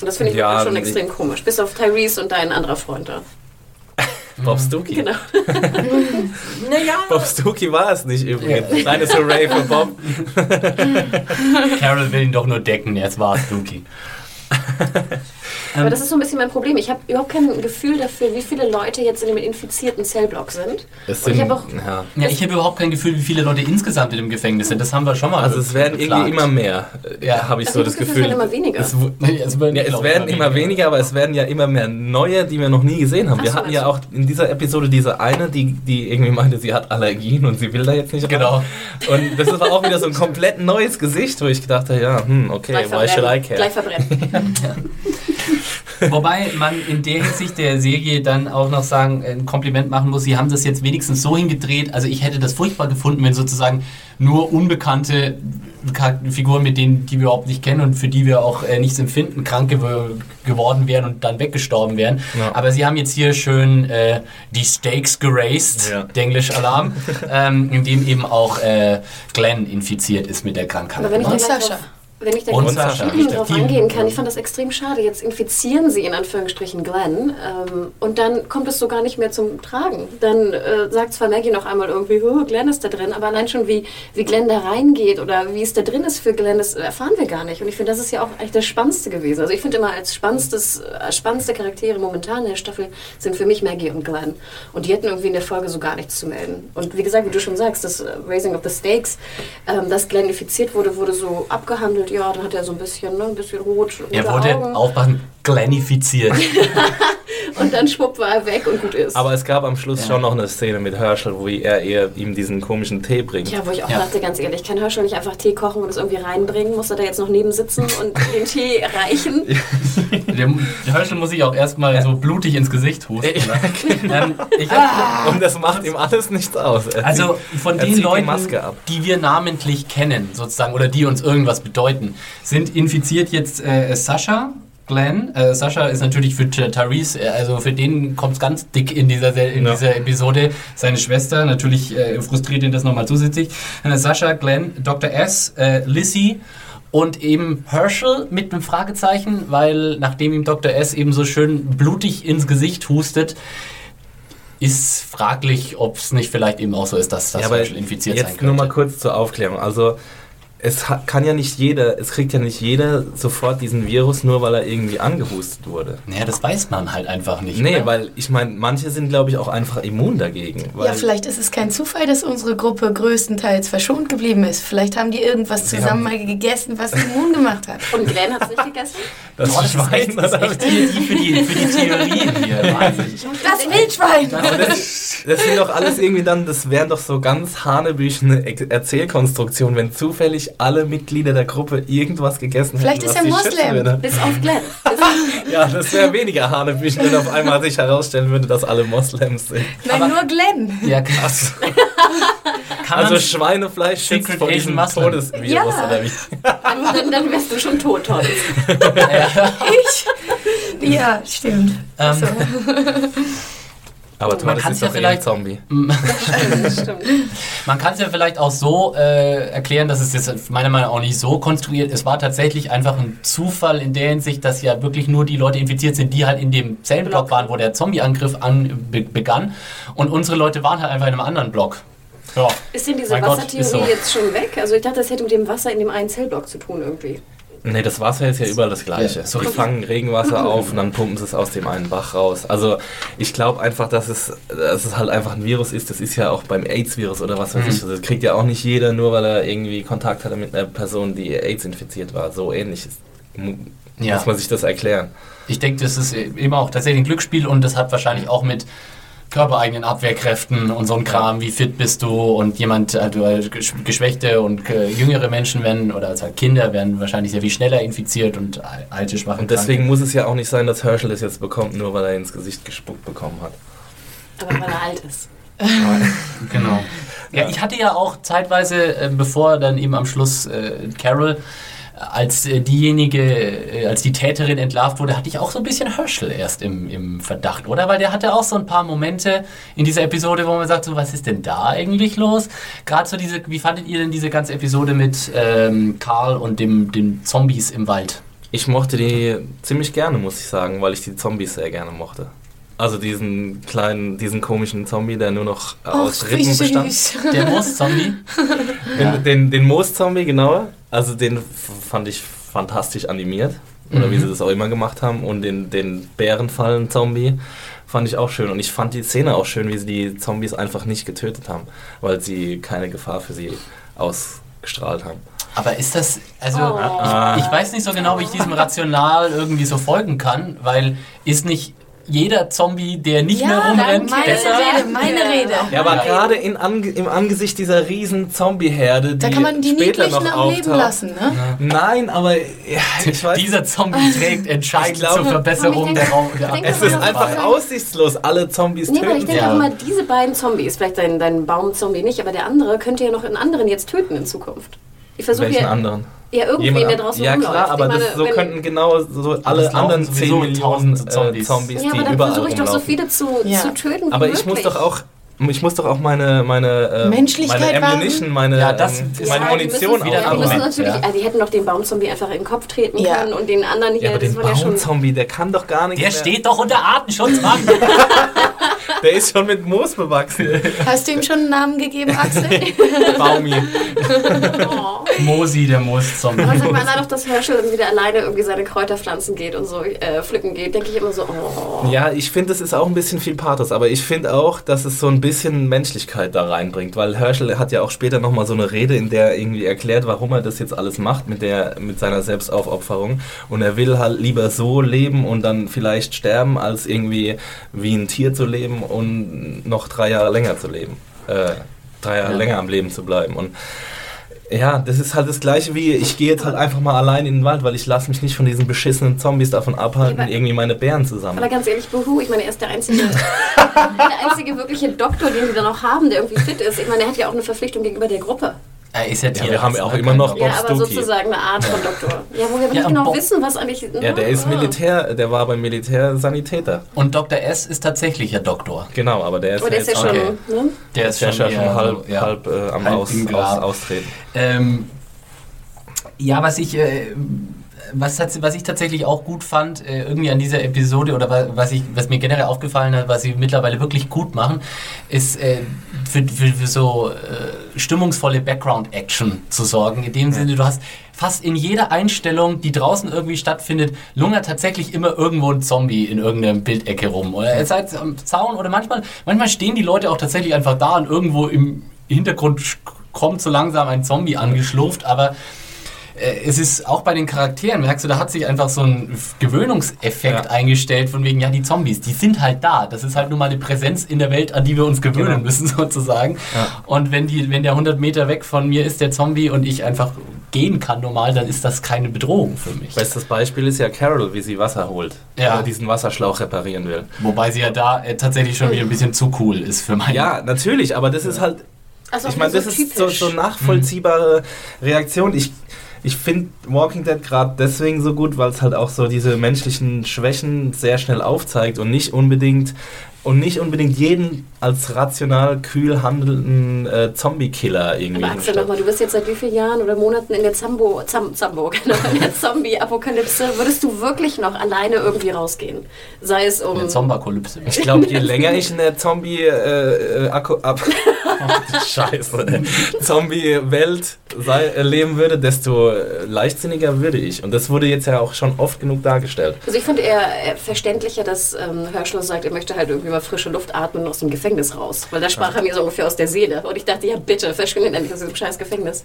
Und das finde ich Ja, schon extrem komisch. Bis auf Tyrese und dein anderer Freund da. Bob Stookie. Genau. (laughs) Bob Stookie war es nicht übrigens. Kleines Hooray für Bob. Carol will ihn doch nur decken, jetzt war es Dookie. (laughs) Aber das ist so ein bisschen mein Problem. Ich habe überhaupt kein Gefühl dafür, wie viele Leute jetzt in dem infizierten Zellblock sind. Es Und ich sind, habe auch ja. Ja, ich habe überhaupt kein Gefühl, wie viele Leute insgesamt in dem Gefängnis sind. Das haben wir schon mal Also es werden irgendwie immer mehr, äh, Ja. habe ich Also so das Gefühl. Es werden immer weniger. Es, (laughs) es werden, Ja, es werden immer weniger, aber es werden ja immer mehr neue, die wir noch nie gesehen haben. Ach Wir hatten ja meinst auch in dieser Episode diese eine, die, die irgendwie meinte, sie hat Allergien und sie will da jetzt nicht rein. Genau. Und das war auch wieder so ein komplett neues Gesicht, wo ich gedacht habe, ja, hm, okay, gleich why should I verbrennen. Gleich care? verbrennen. (laughs) (laughs) (laughs) Wobei man in der Hinsicht der Serie dann auch noch sagen, ein Kompliment machen muss, sie haben das jetzt wenigstens so hingedreht. Also ich hätte das furchtbar gefunden, wenn sozusagen nur unbekannte Figuren, mit denen, die wir überhaupt nicht kennen und für die wir auch äh, nichts empfinden, krank gew geworden wären und dann weggestorben wären. Ja. Aber sie haben jetzt hier schön äh, die Stakes geraced, Ja. Denglisch Alarm, (laughs) ähm, in dem eben auch äh, Glenn infiziert ist mit der Krankheit. Aber wenn ich gleich Sascha. Wenn ich da Und gleich Sascha, drauf angehen kann, ich fand das extrem schade. Jetzt infizieren sie in Anführungsstrichen Glenn ähm, und dann kommt es so gar nicht mehr zum Tragen. Dann äh, sagt zwar Maggie noch einmal irgendwie, oh, Glenn ist da drin, aber allein schon wie, wie Glenn da reingeht oder wie es da drin ist für Glenn, das erfahren wir gar nicht. Und ich finde, das ist ja auch eigentlich das Spannendste gewesen. Also ich finde immer als spannendstes, äh, spannendste Charaktere momentan in der Staffel sind für mich Maggie und Glenn. Und die hätten irgendwie in der Folge so gar nichts zu melden. Und wie gesagt, wie du schon sagst, das äh, Raising of the Stakes, ähm, dass Glenn infiziert wurde, wurde so abgehandelt. Ja, dann hat er so ein bisschen, ne, ein bisschen rot, er Augen. aufpassen, Glenifiziert. (laughs) Und dann schwupp war er weg und gut ist. Aber es gab am Schluss Ja. schon noch eine Szene mit Herschel, wo er eher ihm diesen komischen Tee bringt. ja, wo ich auch Ja. dachte, ganz ehrlich, kann Herschel nicht einfach Tee kochen und es irgendwie reinbringen? Muss er da jetzt noch neben sitzen und den Tee reichen? (laughs) Der, der Herschel muss sich auch erstmal so blutig ins Gesicht husten. Ne? (laughs) ähm, ich hab, Und das macht ihm alles nichts aus. Er also zieht- von den die Leuten, Maske ab. die wir namentlich kennen, sozusagen, oder die uns irgendwas bedeuten, sind infiziert jetzt äh, Sascha, Glenn. Äh, Sascha ist natürlich für Tyrese, äh, also für den kommt es ganz dick in dieser, Se- in Ja. dieser Episode. Seine Schwester, natürlich äh, frustriert ihn das nochmal zusätzlich. Äh, Sascha, Glenn, Dr. S, äh, Lissy und eben Herschel mit einem Fragezeichen, weil nachdem ihm Dr. S eben so schön blutig ins Gesicht hustet, ist fraglich, ob es nicht vielleicht eben auch so ist, dass das Ja, Herschel infiziert sein jetzt könnte. nur mal kurz zur Aufklärung. Also es kann ja nicht jeder, es kriegt ja nicht jeder sofort diesen Virus, nur weil er irgendwie angehustet wurde. Naja, das weiß man halt einfach nicht. Nee, oder? weil ich meine, manche sind, glaube ich, auch einfach immun dagegen. Weil Ja, vielleicht ist es kein Zufall, dass unsere Gruppe größtenteils verschont geblieben ist. Vielleicht haben die irgendwas Sie zusammen mal gegessen, was immun gemacht hat. Und Glenn hat es nicht gegessen? (laughs) das Boah, das ist echt, das ist echt hier, die für, die, für die Theorien hier. (laughs) Wahnsinn. Das Wildschwein! Das, das sind doch alles irgendwie dann, das wären doch so ganz hanebüchene Erzählkonstruktionen, wenn zufällig alle Mitglieder der Gruppe irgendwas gegessen Vielleicht hätten. ist was er Moslem. Bis auf Glenn. (laughs) Ja, das wäre weniger hanebüchen, wenn auf einmal sich herausstellen würde, dass alle Moslems sind. Nein, Aber- nur Glenn. Ja, krass. (laughs) Kann Also Schweinefleisch schützt vor diesem Muslim. Todesvirus Ja. oder wie? dann, dann wärst du schon tot, Tom. (laughs) Ich? Ja, stimmt. Ähm, So. Aber kann's ist ja doch eh vielleicht- Zombie. (laughs) Man kann es ja vielleicht auch so äh, erklären, dass es jetzt meiner Meinung nach auch nicht so konstruiert. Es war tatsächlich einfach ein Zufall in der Hinsicht, dass ja wirklich nur die Leute infiziert sind, die halt in dem Zellenblock Block. waren, wo der Zombie-Angriff an, be, begann. Und unsere Leute waren halt einfach in einem anderen Block. Ja. Ist denn diese Mein Wassertheorie so. jetzt schon weg? Also ich dachte, das hätte mit dem Wasser in dem einen Zellblock zu tun irgendwie. Nee, das Wasser ist ja überall das Gleiche. Ja, so die fangen Regenwasser auf und dann pumpen sie es aus dem einen Bach raus. Also ich glaube einfach, dass es, dass es halt einfach ein Virus ist. Das ist ja auch beim AIDS-Virus oder was weiß Mhm. ich. Das kriegt ja auch nicht jeder, nur weil er irgendwie Kontakt hatte mit einer Person, die AIDS infiziert war. So ähnlich ist, Ja. muss man sich das erklären. Ich denke, das ist eben auch tatsächlich ein Glücksspiel und das hat wahrscheinlich auch mit körpereigenen Abwehrkräften und so ein Kram, wie fit bist du und jemand, also gesch- geschwächte und äh, jüngere Menschen werden oder also Kinder werden wahrscheinlich sehr viel schneller infiziert und al- alte, schwache Und deswegen muss es ja auch nicht sein, dass Herschel es jetzt bekommt, nur weil er ins Gesicht gespuckt bekommen hat. Aber weil er alt ist. (laughs) Genau. Ja, ich hatte ja auch zeitweise, bevor dann eben am Schluss äh, Carol als äh, diejenige, äh, als die Täterin entlarvt wurde, hatte ich auch so ein bisschen Herschel erst im, im Verdacht, oder? Weil der hatte auch so ein paar Momente in dieser Episode, wo man sagt, so, was ist denn da eigentlich los? Gerade so diese, wie fandet ihr denn diese ganze Episode mit ähm, Karl und dem, den Zombies im Wald? Ich mochte die ziemlich gerne, muss ich sagen, weil ich die Zombies sehr gerne mochte. Also diesen kleinen, diesen komischen Zombie, der nur noch aus Ach, Rippen bestand. Der Moos-Zombie? Ja. Den, den, den Moos-Zombie, genau. Also den fand ich fantastisch animiert. Oder wie sie das auch immer gemacht haben. Und den, den Bärenfallen-Zombie fand ich auch schön. Und ich fand die Szene auch schön, wie sie die Zombies einfach nicht getötet haben. Weil sie keine Gefahr für sie ausgestrahlt haben. Aber ist das, also Oh. ich, ich weiß nicht so genau, wie ich diesem Rational irgendwie so folgen kann, weil ist nicht jeder Zombie, der nicht mehr rumrennt, meine besser? Rede, meine Rede. Ja, aber gerade in Ange im Angesicht dieser riesen Zombie-Herde, die Da kann man die später noch am Leben lassen, ne? Nein, aber ja, ich (laughs) weiß Dieser Zombie (laughs) trägt entscheidend glaube- zur Verbesserung Ich der denke- Raum. Der denke, Es ist Ja. einfach aussichtslos, alle Zombies Nee, aber ich töten. denke Ja. auch immer, diese beiden Zombies, vielleicht dein, dein Baumzombie nicht, aber der andere könnte ja noch einen anderen jetzt töten in Zukunft. Ich versuche Welchen ja, anderen? Ja der an- draußen ja rumläuft. klar, aber meine, das, so könnten genau so alle anderen sowieso 10 Millionen äh, Zombies. Zombies, Ja, die aber dann überall versuche ich doch so viele zu, Ja. zu töten. Aber ich muss doch auch ich muss doch auch meine meine ähm, Menschlichkeit meine? Ammunition, meine Ja, das ähm, ist- meine Ja, die Munition wieder ja, die müssen natürlich, ja. äh, die hätten doch den Baumzombie einfach in den Kopf treten Ja. können und den anderen hier, Ja, aber das den ja. Baumzombie, der kann doch gar nichts Der mehr. steht doch unter Artenschutz, Mann. (laughs) Der ist schon mit Moos bewachsen. Hast du ihm schon einen Namen gegeben, Axel? (laughs) Baumi. Oh. Mosi, der Moos-Zombie. Aber sag mal, doch, dass Herschel wieder alleine irgendwie seine Kräuter pflanzen geht und so äh, pflücken geht, denke ich immer so, oh. Ja, ich finde, es ist auch ein bisschen viel Pathos, aber ich finde auch, dass es so ein bisschen Menschlichkeit da reinbringt, weil Herschel hat ja auch später nochmal so eine Rede, in der er irgendwie erklärt, warum er das jetzt alles macht mit, der, mit seiner Selbstaufopferung und er will halt lieber so leben und dann vielleicht sterben, als irgendwie wie ein Tier zu leben und noch drei Jahre länger zu leben. Äh, drei Jahre Ja. länger am Leben zu bleiben und ja, das ist halt das gleiche wie, ich gehe jetzt halt einfach mal allein in den Wald, weil ich lasse mich nicht von diesen beschissenen Zombies davon abhalten, Aber- irgendwie meine Bären zu sammeln. Aber ganz ehrlich, Buhu, ich meine, er ist der einzige, (laughs) der einzige wirkliche Doktor, den wir da noch haben, der irgendwie fit ist. Ich meine, er hat ja auch eine Verpflichtung gegenüber der Gruppe. Er ist ja, Ja, wir haben ja auch ne? immer noch Doktor. Ja, aber Stucki. sozusagen eine Art von Doktor. Ja, wo wir Ja, nicht genau Bob- wissen, was eigentlich. Ja, der ist Ah. Militär, der war beim Militärsanitäter. Und Dr. S ist tatsächlich der Doktor. Genau, aber der ist, Aber der ist ja schon. okay. Ne? Der ist ja schon, eher halb, so, ja. halb äh, am Halb Aus, aus. Austreten. Ähm, ja, was ich. Äh, was, hat, was ich tatsächlich auch gut fand, äh, irgendwie an dieser Episode oder wa- was, ich, was mir generell aufgefallen hat, was sie mittlerweile wirklich gut machen, ist äh, für, für, für so äh, stimmungsvolle Background-Action zu sorgen. In dem Sinne, du hast fast in jeder Einstellung, die draußen irgendwie stattfindet, lungert tatsächlich immer irgendwo ein Zombie in irgendeiner Bildecke rum. Oder er ist halt am Zaun oder manchmal, manchmal stehen die Leute auch tatsächlich einfach da und irgendwo im Hintergrund kommt so langsam ein Zombie angeschlurft, aber es ist auch bei den Charakteren, merkst du, da hat sich einfach so ein Gewöhnungseffekt Ja. eingestellt, von wegen, ja, die Zombies, die sind halt da. Das ist halt nur mal eine Präsenz in der Welt, an die wir uns gewöhnen Genau. müssen, (laughs) sozusagen. Ja. Und wenn, die, wenn der 100 Meter weg von mir ist, der Zombie, und ich einfach gehen kann normal, dann ist das keine Bedrohung für mich. Bestes Beispiel ist ja Carol, wie sie Wasser holt. Ja. Oder diesen Wasserschlauch reparieren will. Wobei sie ja da äh, tatsächlich schon wieder ein bisschen zu cool ist für meinen. Ja, natürlich, aber das ist halt Also ich meine, das ist so, so nachvollziehbare Reaktion. Ich, ich finde Walking Dead gerade deswegen so gut, weil es halt auch so diese menschlichen Schwächen sehr schnell aufzeigt und nicht unbedingt und nicht unbedingt jeden als rational kühl handelnden äh, Zombie-Killer irgendwie. Aber Axel, nochmal, du bist jetzt seit wie vielen Jahren oder Monaten in der Zambo, Zam, Zambo, (laughs) genau, in der Zombie-Apokalypse. Würdest du wirklich noch alleine irgendwie rausgehen? Sei es um... Eine Zombakolypse. Ich glaube, je länger ich in der Zombie äh, äh, Akku ab (laughs) Scheiße. Zombie-Welt äh, leben würde, desto äh, leichtsinniger würde ich. Und das wurde jetzt ja auch schon oft genug dargestellt. Also ich finde eher äh, verständlicher, dass ähm, Herschel sagt, er möchte halt irgendwie mal frische Luft atmen und aus dem Gefängnis raus. Weil da sprach er mir so ungefähr aus der Seele. Und ich dachte, ja bitte, verschwindet endlich aus diesem scheiß Gefängnis.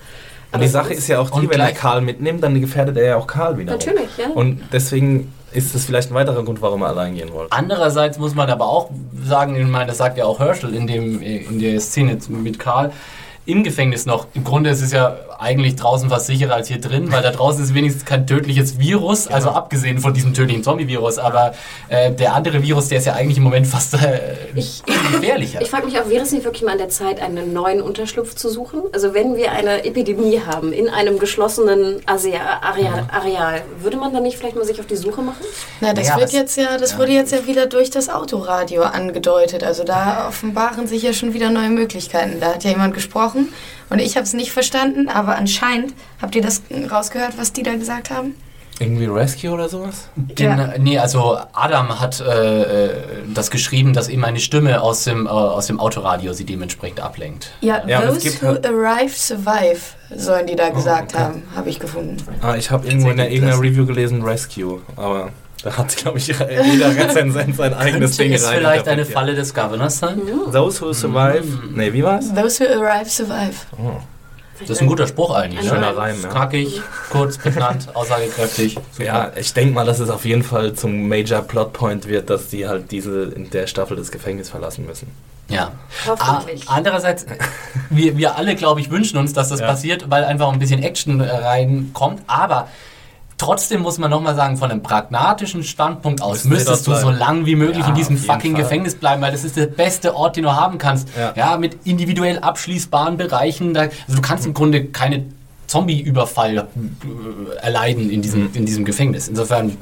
Und die Sache ist ja auch die, wenn er Karl mitnimmt, dann gefährdet er ja auch Karl wieder. Natürlich, ja. Und deswegen ist das vielleicht ein weiterer Grund, warum er allein gehen wollte. Andererseits muss man aber auch sagen, ich meine, das sagt ja auch Herschel in, dem, in der Szene mit Karl, im Gefängnis noch. Im Grunde ist es ja eigentlich draußen fast sicherer als hier drin, weil da draußen ist wenigstens kein tödliches Virus, also abgesehen von diesem tödlichen Zombie-Virus, aber äh, der andere Virus, der ist ja eigentlich im Moment fast äh, Ich- gefährlicher. Ich frage mich auch, wäre es nicht wirklich mal an der Zeit, einen neuen Unterschlupf zu suchen? Also wenn wir eine Epidemie haben in einem geschlossenen Asea Areal, Areal, würde man dann nicht vielleicht mal sich auf die Suche machen? Na, das Naja, wird was- jetzt ja, das wurde jetzt ja wieder durch das Autoradio angedeutet. Also da offenbaren sich ja schon wieder neue Möglichkeiten. Da hat ja jemand gesprochen und ich habe es nicht verstanden, aber anscheinend habt ihr das rausgehört, was die da gesagt haben? Irgendwie Rescue oder sowas? Den, Nee, also Adam hat äh, äh, das geschrieben, dass eben eine Stimme aus dem, äh, aus dem Autoradio sie dementsprechend ablenkt. Ja, Ja, those gibt who halt- arrive survive, sollen die da gesagt okay. haben, habe ich gefunden. Ah, ich habe irgendwo in der, irgendeiner. Review gelesen Rescue, aber da hat, glaube ich, jeder (laughs) Rezensent sein eigenes Könnte Ding rein. vielleicht eine. Falle des Governors sein? Those who survive. Nee, wie war's? Those who arrive survive. Das ist ein guter Spruch eigentlich. Schöner ne? Reim, ja. Knackig, kurz, prägnant, (laughs) aussagekräftig. Super. Ja, ich denke mal, dass es auf jeden Fall zum Major Plotpoint wird, dass die halt diese in der Staffel das Gefängnis verlassen müssen. Ja. Hoffentlich. Ah, andererseits, wir, wir alle, glaube ich, wünschen uns, dass das Ja. passiert, weil einfach ein bisschen Action äh, reinkommt. Aber trotzdem muss man nochmal sagen, von einem pragmatischen Standpunkt aus müsstest du so lang wie möglich Ja, in diesem fucking Fall. Gefängnis bleiben, weil das ist der beste Ort, den du haben kannst. Ja. Ja, mit individuell abschließbaren Bereichen. Da, also du kannst im Grunde keine Zombie-Überfall äh, erleiden in diesem, in diesem Gefängnis. Insofern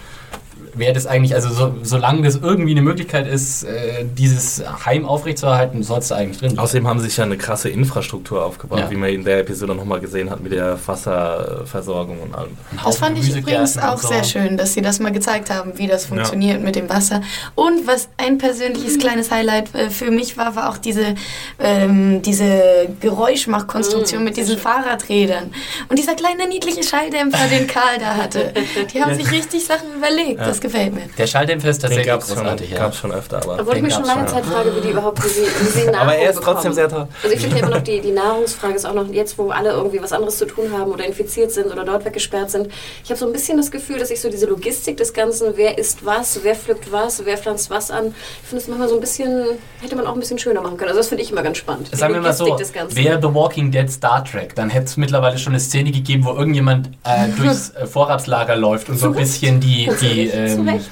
wäre das eigentlich, also so, solange das irgendwie eine Möglichkeit ist, äh, dieses Heim aufrechtzuerhalten, sollst du eigentlich drin bleiben. Außerdem haben sie sich ja eine krasse Infrastruktur aufgebaut, Ja. wie man in der Episode nochmal gesehen hat mit der Wasserversorgung und allem. Das fand ich übrigens auch so. sehr schön, dass sie das mal gezeigt haben, wie das funktioniert mit dem Wasser. Und was ein persönliches kleines Highlight äh, für mich war, war auch diese, ähm, diese Geräuschmachkonstruktion Mm, mit diesen Fahrradrädern. Und dieser kleine niedliche Schalldämpfer, den Karl da hatte. (laughs) Die haben sich richtig Sachen überlegt. Das gefällt mir. Der Schalldämpfer ist Den tatsächlich gab es schon, großartig. Ja. gab's schon öfter, aber. Obwohl ich Den mich schon gab's lange schon, Zeit frage, wie die überhaupt, wie sie, wie sie (laughs) Nahrung Aber er ist bekommen. trotzdem sehr toll. Also ich finde ja immer noch, die, die Nahrungsfrage ist auch noch jetzt, wo alle irgendwie was anderes zu tun haben oder infiziert sind oder dort weggesperrt sind. Ich habe so ein bisschen das Gefühl, dass ich so diese Logistik des Ganzen, wer isst was, wer pflückt was, wer pflanzt was an, ich finde es manchmal so ein bisschen, hätte man auch ein bisschen schöner machen können. Also das finde ich immer ganz spannend. Sagen wir mal so, wäre The Walking Dead Star Trek, dann hätte es mittlerweile schon eine Szene gegeben, wo irgendjemand äh, (laughs) durchs äh, Vorratslager läuft und so ein bisschen die, die, ehrlich, zu ähm, Recht.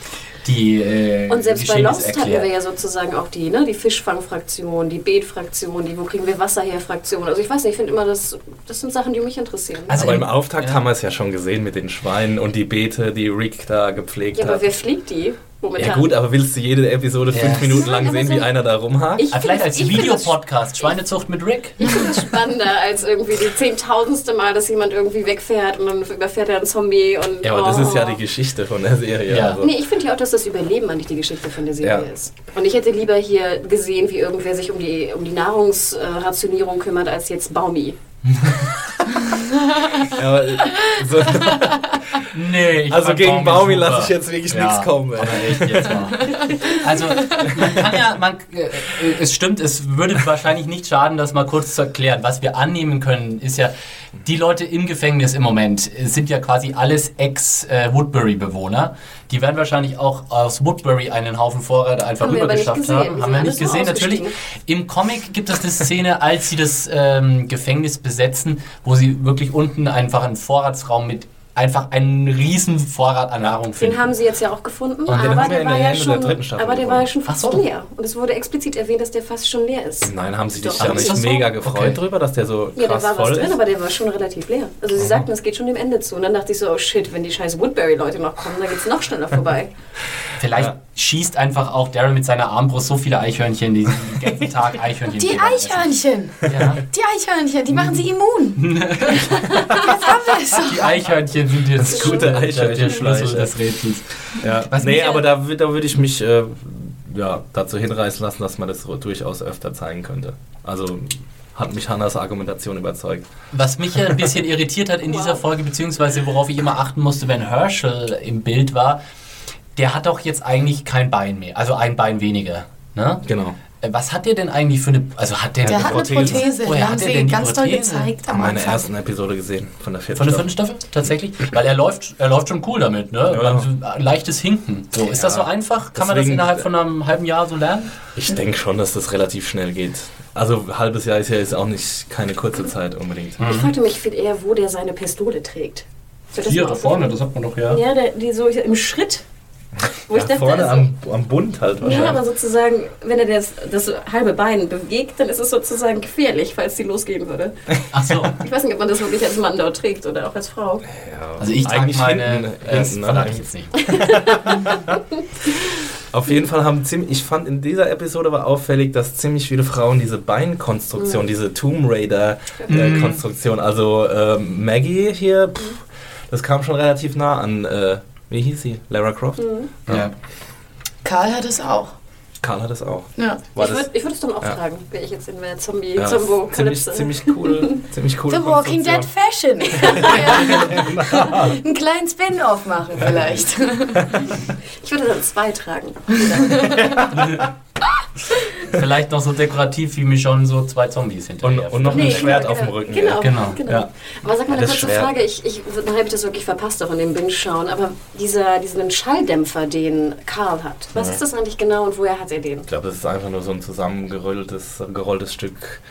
die äh, Und selbst bei Lost hatten wir erklärt. ja sozusagen auch die, ne, die Fischfangfraktion, die Beetfraktion, die Wo kriegen wir Wasser her Fraktion. Also ich weiß nicht, ich finde immer, das, das sind Sachen, die mich interessieren. Also aber im- Auftakt ja. haben wir es ja schon gesehen mit den Schweinen und die Beete, die Rick da gepflegt ja, aber hat. wer fliegt die? Momentan. Ja gut, aber willst du jede Episode fünf Ja. Minuten lang sehen, so- wie einer da rumhakt? Ich Ah, vielleicht als Videopodcast, Schweinezucht mit Rick. Ich finde das spannender als irgendwie die zehntausendste Mal, dass jemand irgendwie wegfährt und dann überfährt er einen Zombie und. Ja, aber das ist ja oh. die Geschichte von der Serie. Ja. Also. Nee, ich finde ja auch, dass das Überleben eigentlich die Geschichte von der Serie Ja. ist. Und ich hätte lieber hier gesehen, wie irgendwer sich um die, um die Nahrungsrationierung kümmert, als jetzt Baumi. (laughs) Ja, so, (laughs) Nee, also gegen Baumi lasse ich jetzt wirklich Ja, nichts kommen. (laughs) Also, man kann ja, man, äh, es stimmt, es würde wahrscheinlich nicht schaden, das mal kurz zu erklären. Was wir annehmen können, ist ja, die Leute im Gefängnis im Moment äh, sind ja quasi alles Ex-Woodbury-Bewohner. Die werden wahrscheinlich auch aus Woodbury einen Haufen Vorräte einfach Haben rübergeschafft haben. Haben wir nicht gesehen, natürlich. Im Comic gibt es eine Szene, als sie das ähm, Gefängnis besetzen, wo sie wirklich unten einfach einen Vorratsraum mit einfach einen riesen Vorrat an Nahrung finden. Den haben sie jetzt ja auch gefunden, den aber der in war der ja schon, der aber der war ja schon fast so. leer. Und es wurde explizit erwähnt, dass der fast schon leer ist. Nein, haben sie dich Doch, ja ist nicht so? mega gefreut Okay. drüber, dass der so Ja, da krass war was voll drin, ist? aber der war schon relativ leer. Also sie sagten, es geht schon dem Ende zu. Und dann dachte ich so, oh shit, wenn die scheiß Woodbury-Leute noch kommen, dann geht's noch schneller vorbei. (laughs) Vielleicht Ja. schießt einfach auch Daryl mit seiner Armbrust so viele Eichhörnchen, die den ganzen (laughs) Tag Eichhörnchen Die. Eichhörnchen! Ja. Die Eichhörnchen, die machen sie immun. (laughs) Jetzt haben wir es. Die Eichhörnchen sind jetzt Das gute der, der Schlüssel ja. des Rätsels. Ja. Was nee, aber da, da würde ich mich äh, ja, dazu hinreißen lassen, dass man das so durchaus öfter zeigen könnte. Also hat mich Hannas Argumentation überzeugt. Was mich ja ein bisschen irritiert hat in dieser Folge, beziehungsweise worauf ich immer achten musste, wenn Herschel im Bild war, der hat doch jetzt eigentlich kein Bein mehr, also ein Bein weniger. Ne? Genau. Äh, Was hat der denn eigentlich für eine, also hat der, Der eine hat eine Prothese. Prothese. Woher hat er sie denn die ganz doll Prothese? gezeigt am Meine Anfang. ersten Episode gesehen von der vierten Von der Staffel. vierten Staffel? Tatsächlich? Weil er läuft, er läuft schon cool damit, ne? Ja. Leichtes Hinken. So, ist das so Ja. einfach? Kann man das Deswegen- innerhalb von einem halben Jahr so lernen? Ich denke schon, dass das relativ schnell geht. Also ein halbes Jahr ist ja jetzt auch nicht keine kurze Zeit unbedingt. Ich fragte mich viel eher, wo der seine Pistole trägt. Dir das mal aufgefallen? das hat man doch ja. Ja, der, die so im Schritt. Wo ich Ja, dachte, vorne also- am, am Bund halt wahrscheinlich. Ja, aber sozusagen, wenn er das, das halbe Bein bewegt, dann ist es sozusagen gefährlich, falls die losgehen würde. Ach so. Ich weiß nicht, ob man das wirklich als Mann dort trägt oder auch als Frau. Ja, Also ich trage eigentlich meine, hinten, äh, das hinten, ne? ich jetzt nicht. (laughs) Auf jeden Fall haben ziemlich, ich fand in dieser Episode war auffällig, dass ziemlich viele Frauen diese Beinkonstruktion, diese Tomb Raider äh, Mhm. Konstruktion, also ähm, Maggie hier, pff, das kam schon relativ nah an, äh, wie hieß sie? Lara Croft? Ja. Karl hat es auch. Karl hat es auch. Ja. War ich würde würd es dann auch Ja. tragen, wäre ich jetzt in der zombie ja, zombo ziemlich, ziemlich cool, (laughs) ziemlich cool. The Walking Dead Fashion. (laughs) ja. Einen kleinen Spin-off machen vielleicht. (laughs) Ich würde dann zwei tragen. (laughs) Vielleicht noch so dekorativ wie Michonne so zwei Zombies Und, hinterher. und noch ein Nee, Schwert genau, auf dem genau. Rücken. Genau, ja. Genau, genau. ja. Aber sag mal eine Das kurze. Frage, ich, ich, dann habe ich das wirklich verpasst auch in dem Binge-Schauen, aber dieser, diesen Schalldämpfer, den Karl hat, was ist das eigentlich genau und woher hat er den? Ich glaube, das ist einfach nur so ein zusammengerolltes gerolltes Stück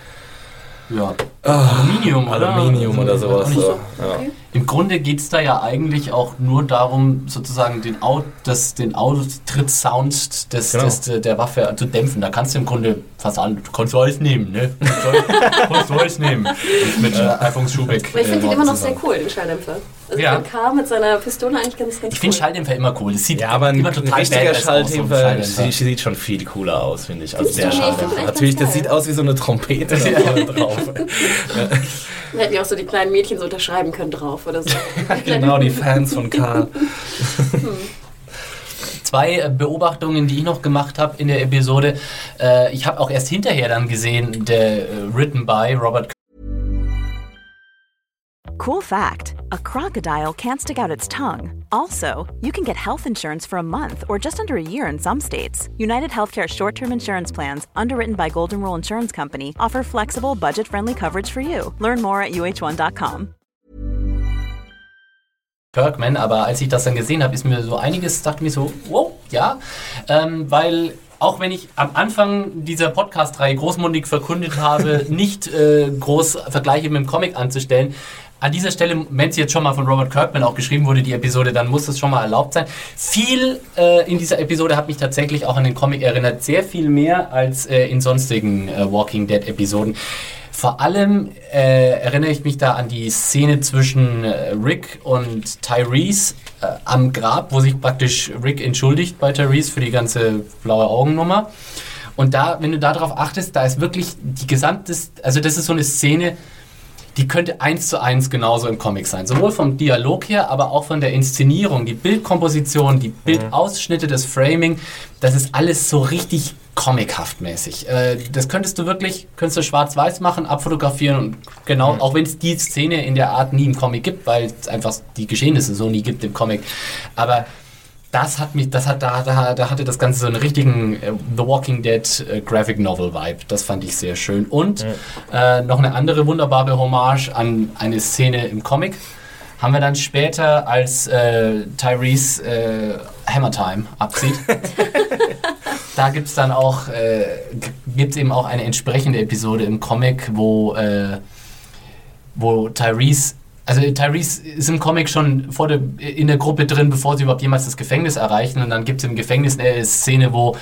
ja. Aluminium, oder? Aluminium oder Also, sowas. auch nicht So. Ja. Im Grunde geht es da ja eigentlich auch nur darum, sozusagen den, Out, das, den Austrittsound des, Genau. des, der Waffe zu dämpfen. Da kannst du im Grunde fast alles, du kannst du alles nehmen, ne? Du kannst- du alles nehmen. Mit äh, Alfons Schubeck. Aber ich finde äh, den immer noch sehr cool, den Schalldämpfer. Also Ja. ja. Karl mit seiner Pistole eigentlich ganz, ganz Ich finde cool. Schalldämpfer immer cool. Das sieht Ja, aber ein immer total richtiger badass aus, so Schalldämpfer Schalldämpfer. sie- sieht schon viel cooler aus, finde ich, als der Schalldämpfer. Natürlich, das sieht aus wie so eine Trompete da (laughs) Ja. drauf. Da hätten ja auch so die kleinen Mädchen so unterschreiben können drauf oder so. (laughs) genau, die Fans von Karl. Zwei äh, Beobachtungen, die ich noch gemacht habe in der Episode. Äh, ich habe auch erst hinterher dann gesehen, der äh, written by Robert Cool fact a crocodile can't stick out its tongue. Also, you can get health insurance for a month or just under a year in some states. United Healthcare short term insurance plans, underwritten by Golden Rule Insurance Company, offer flexible, budget friendly coverage for you. Learn more at uh1.com. Kirkman, aber als ich das dann gesehen habe, ist mir so einiges, dachte mir so, wow, ja, ähm, weil auch wenn ich am Anfang dieser Podcast-Reihe großmundig verkündet habe, (laughs) nicht äh, groß Vergleiche mit dem Comic anzustellen, an dieser Stelle, wenn es jetzt schon mal von Robert Kirkman auch geschrieben wurde, die Episode, dann muss es schon mal erlaubt sein. Viel äh, in dieser Episode hat mich tatsächlich auch an den Comic erinnert, sehr viel mehr als äh, in sonstigen äh, Walking Dead-Episoden. Vor allem äh, erinnere ich mich da an die Szene zwischen äh, Rick und Tyrese äh, am Grab, wo sich praktisch Rick entschuldigt bei Tyrese für die ganze blaue Augennummer. Und da, wenn du darauf achtest, da ist wirklich die gesamte, also das ist so eine Szene, die könnte eins zu eins genauso im Comic sein. Sowohl vom Dialog her, aber auch von der Inszenierung, die Bildkomposition, die Bildausschnitte, das Framing, das ist alles so richtig comichaft mäßig. Äh, das könntest du wirklich, könntest du schwarz-weiß machen, abfotografieren und genau, auch wenn es die Szene in der Art nie im Comic gibt, weil es einfach die Geschehnisse so nie gibt im Comic. Aber das hat mich, das hat da, da, da hatte das Ganze so einen richtigen äh, The Walking Dead äh, Graphic Novel Vibe. Das fand ich sehr schön. Und äh, noch eine andere wunderbare Hommage an eine Szene im Comic haben wir dann später, als äh, Tyrese äh, Hammer Time abzieht. (laughs) da gibt es dann auch, äh, gibt eben auch eine entsprechende Episode im Comic, wo, äh, wo Tyrese also Tyrese ist im Comic schon vor der, in der Gruppe drin, bevor sie überhaupt jemals das Gefängnis erreichen. Und dann gibt es im Gefängnis eine Szene, wo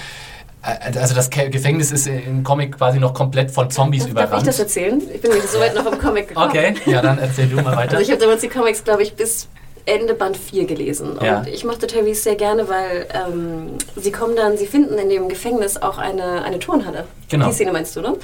äh, also das Gefängnis ist im Comic quasi noch komplett von Zombies Darf, darf ich überrannt. das erzählen? Ich bin nicht so weit noch im Comic gekommen. Okay, ja, dann erzähl du mal weiter. Also ich habe damals die Comics, glaube ich, bis Ende Band 4 gelesen. Ja. Und ich mochte Tyrese sehr gerne, weil ähm, sie kommen dann, sie finden in dem Gefängnis auch eine, eine Turnhalle. Genau. Die Szene meinst du, ne?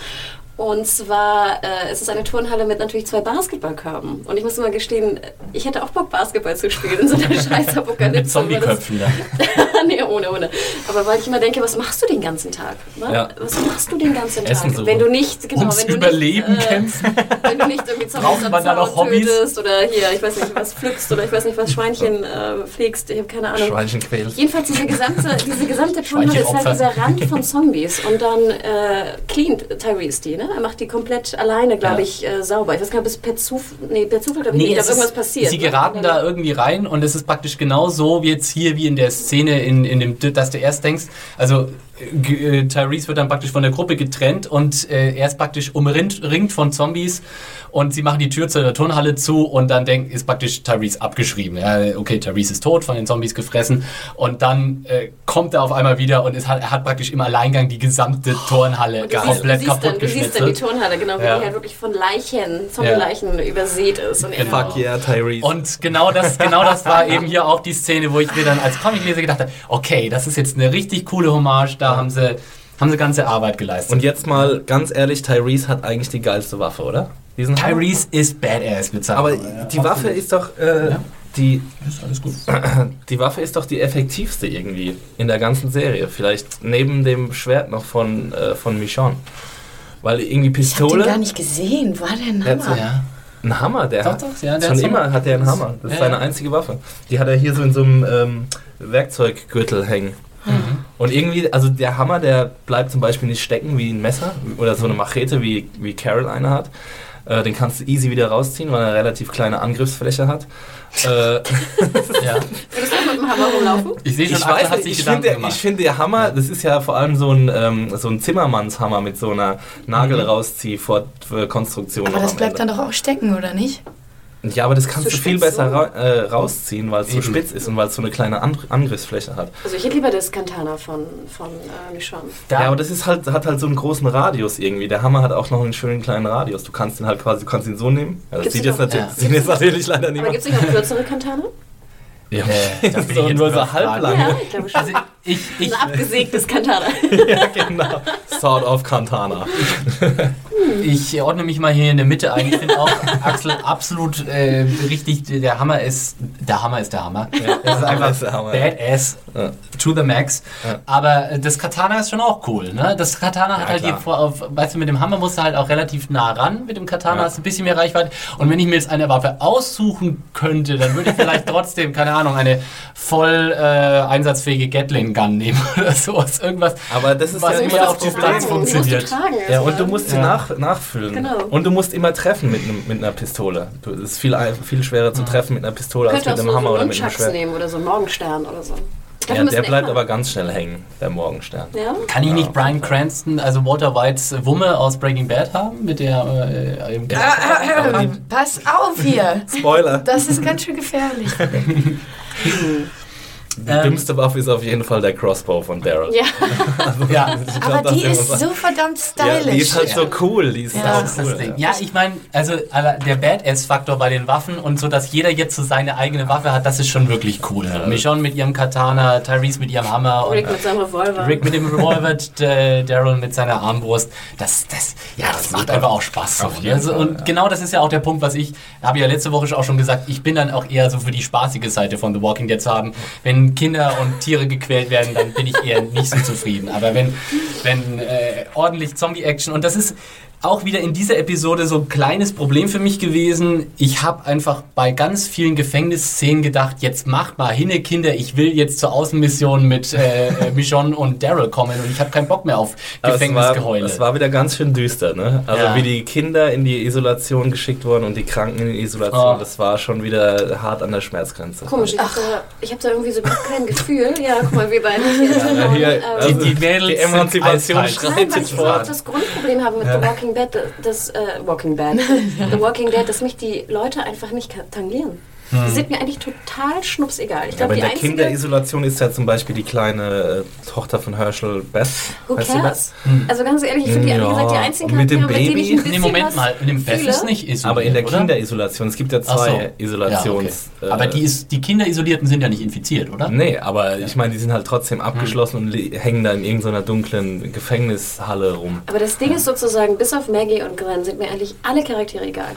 Und zwar äh, es ist eine Turnhalle mit natürlich zwei Basketballkörben. Und ich muss mal gestehen, ich hätte auch Bock, Basketball zu spielen in so einer (laughs) scheiß Apokalypse. Mit Zombieköpfen da. (laughs) nee, ohne, ohne. Aber weil ich immer denke, was machst du den ganzen Tag? Ne? Ja. Was machst du den ganzen Essen Tag? suchen. Wenn du nicht, genau, wenn du Überleben nicht, äh, kämpfen. (laughs) wenn du nicht irgendwie Zombies Braucht am man da noch Zaun Hobbys? tötest oder hier, ich weiß nicht, was pflückst oder ich weiß nicht, was Schweinchen äh, pflegst, ich habe keine Ahnung. Schweinchen quält. Jedenfalls diese gesamte, diese gesamte Turnhalle ist halt dieser Rand von Zombies und dann äh, cleant Tyrese die, ne? Er macht die komplett alleine, glaube Ja. ich, äh, sauber. Ich weiß gar nicht, ob es per Zufall, nee, per Zufall, glaube ich, Nee, nicht, ob irgendwas passiert. Sie ne? geraten dann- da irgendwie rein und es ist praktisch genau so wie jetzt hier wie in der Szene, in, in dem, dass du erst denkst, also äh, Tyrese wird dann praktisch von der Gruppe getrennt und äh, er ist praktisch umringt ringt von Zombies und sie machen die Tür zur Turnhalle zu und dann denk, ist praktisch Tyrese abgeschrieben. Ja, okay, Tyrese ist tot, von den Zombies gefressen und dann äh, kommt er auf einmal wieder und hat, er hat praktisch im Alleingang die gesamte Turnhalle Und komplett siehst kaputt dann, du siehst dann die geschnitzelt. Turnhalle, genau, wie Ja. die halt wirklich von Leichen, Zombie-Leichen übersät ist. Und Genau. Fuck yeah, Tyrese. Und genau das, genau das war eben hier auch die Szene, wo ich mir dann als Comicleser gedacht habe, okay, das ist jetzt eine richtig coole Hommage, da haben sie, haben sie ganze Arbeit geleistet. Und jetzt mal ganz ehrlich, Tyrese hat eigentlich die geilste Waffe, oder? Diesen Hammer? Tyrese ist badass mit seinem Aber Hammer, die ja. Waffe ist doch äh, die Ist alles gut. (clears throat) die Waffe ist doch die effektivste irgendwie in der ganzen Serie. Vielleicht neben dem Schwert noch von äh, von Michonne. Weil irgendwie Ich hab den Pistole, gar nicht gesehen. Wo hat der einen Der Hammer? Ja. ein Hammer, der Doch, hat doch, ja, der schon hat immer hat er einen Hammer. Das ist Ja, seine ja. einzige Waffe. Die hat er hier so in so einem ähm, Werkzeuggürtel hängen. Mhm. Und irgendwie, also der Hammer, der bleibt zum Beispiel nicht stecken wie ein Messer oder so eine Machete, wie, wie Carol eine hat. Äh, den kannst du easy wieder rausziehen, weil er eine relativ kleine Angriffsfläche hat. äh, (laughs) Ja. Würdest du mit dem Hammer rumlaufen? Ich sehe schon, ich weiß hat sich ich finde, gemacht. ich finde der Hammer, das ist ja vor allem so ein, ähm, so ein Zimmermannshammer mit so einer Nagel Mhm. rauszieh Konstruktion. Aber das bleibt dann Ende. doch auch stecken, oder nicht? Ja, aber das kannst So du viel besser ra äh, rausziehen, weil es so spitz ist und weil es so eine kleine An Angriffsfläche hat. Also ich hätte lieber das Kantana von, von äh, Michonne. Da- Ja, aber das ist halt, hat halt so einen großen Radius irgendwie. Der Hammer hat auch noch einen schönen kleinen Radius. Du kannst ihn halt quasi, du kannst ihn so nehmen. Ja, das Gibt's sieht jetzt, natürlich, Ja. sieht jetzt natürlich leider Aber niemand. gibt es nicht auch kürzere Kantane? Ja, (laughs) Äh, da bin so nur so halblang. Ja, ich glaube schon. Also ich, ich, Ein abgesägtes Kantana. (laughs) ja, genau. Sword of Kantana. Ich ordne mich mal hier in der Mitte ein. Ich finde auch Axel absolut äh, richtig. Der Hammer ist der Hammer ist der Hammer. das ist Hammer einfach ist der Hammer, ja. badass Ja. to the max. Ja. Aber äh, das Katana ist schon auch cool. Ne? Das Katana hat halt klar. vor- auf, weißt du, mit dem Hammer musst du halt auch relativ nah ran. Mit dem Katana Ja. hast du ein bisschen mehr Reichweite. Und wenn ich mir jetzt eine Waffe aussuchen könnte, dann würde ich vielleicht (laughs) trotzdem, keine Ahnung, eine voll äh, einsatzfähige Gatling Gun nehmen (laughs) oder sowas. Irgendwas. Aber das ist Was ja immer auf Distanz funktioniert. Die musst du tragen. Ja, und du musst sie Ja. nach, nachfüllen. Genau. Und du musst immer treffen mit, mit einer Pistole. Es ist viel, viel schwerer zu treffen mit einer Pistole als mit einem so, Hammer so oder mit einem Schwert. nehmen oder so einen Morgenstern oder so. Ja, der bleibt aber ganz schnell hängen, der Morgenstern. Ja? Kann ich nicht Brian Cranston, also Walter Whites Wumme aus Breaking Bad haben? Mit der. Äh, im Ah, Pass auf hier! (laughs) Spoiler! Das ist ganz schön gefährlich. (laughs) Die Ähm, dümmste Waffe ist auf jeden Fall der Crossbow von Daryl. Ja, (laughs) Ja, Ich glaub, Aber das die ist so verdammt ja, stylisch. die ist halt so cool. Die ist Ja. sau Das das cool. Ding. Ja, ich meine, also der Badass-Faktor bei den Waffen und so, dass jeder jetzt so seine eigene Waffe hat, das ist schon wirklich cool. Ja. Michonne mit ihrem Katana, Tyrese mit ihrem Hammer und Rick mit seinem Revolver. Rick mit dem Revolver, (laughs) Daryl mit seiner Armbrust. Das, das, ja, das macht einfach auch Spaß. So, ne? also, Fall, und ja. genau das ist ja auch der Punkt, was ich, habe ja letzte Woche auch schon gesagt, ich bin dann auch eher so für die spaßige Seite von The Walking Dead zu haben. Wenn Kinder und Tiere gequält werden, dann bin ich eher nicht so zufrieden. Aber wenn, wenn äh, ordentlich Zombie-Action und das ist auch wieder in dieser Episode so ein kleines Problem für mich gewesen. Ich habe einfach bei ganz vielen Gefängnisszenen gedacht, jetzt macht mal hinne, Kinder, ich will jetzt zur Außenmission mit äh, äh, Michonne und Daryl kommen und ich habe keinen Bock mehr auf Aber es war, Gefängnisgeheule. es war wieder ganz schön düster, ne? Also Ja. wie die Kinder in die Isolation geschickt wurden und die Kranken in die Isolation, Oh. das war schon wieder hart an der Schmerzgrenze. Komisch, ich habe da, ich hab da irgendwie so kein Gefühl. Ja, guck mal, wir beiden hier. Ja, hier, Ähm, also Die- die Mädels die Emanzipation eiskalt. Nein, schreit weil ich so das Grundproblem habe mit The Walking Dead, das äh, Walking Bad, The (laughs) Walking Dead, dass mich die Leute einfach nicht tangieren. Die sind mir eigentlich total schnupsegal. Ich Ja, glaube, aber in die der. Kinderisolation ist ja zum Beispiel die kleine äh, Tochter von Herschel Beth. Who Heißt sie Beth? cares? Also ganz ehrlich, ich finde die, Ja, gesagt, die einzigen und mit dem mit ich Baby? ein bisschen Nee, Moment was mal, in dem Beth ist nicht isoliert, Aber in der oder? Kinderisolation, es gibt ja Ach so. zwei Isolations... Ja, okay. Aber die, ist, die Kinderisolierten sind ja nicht infiziert, oder? Nee, aber ich meine, die sind halt trotzdem abgeschlossen und li- hängen da in irgendeiner dunklen Gefängnishalle rum. Aber das Ding ist sozusagen, bis auf Maggie und Glenn sind mir eigentlich alle Charaktere egal. (laughs)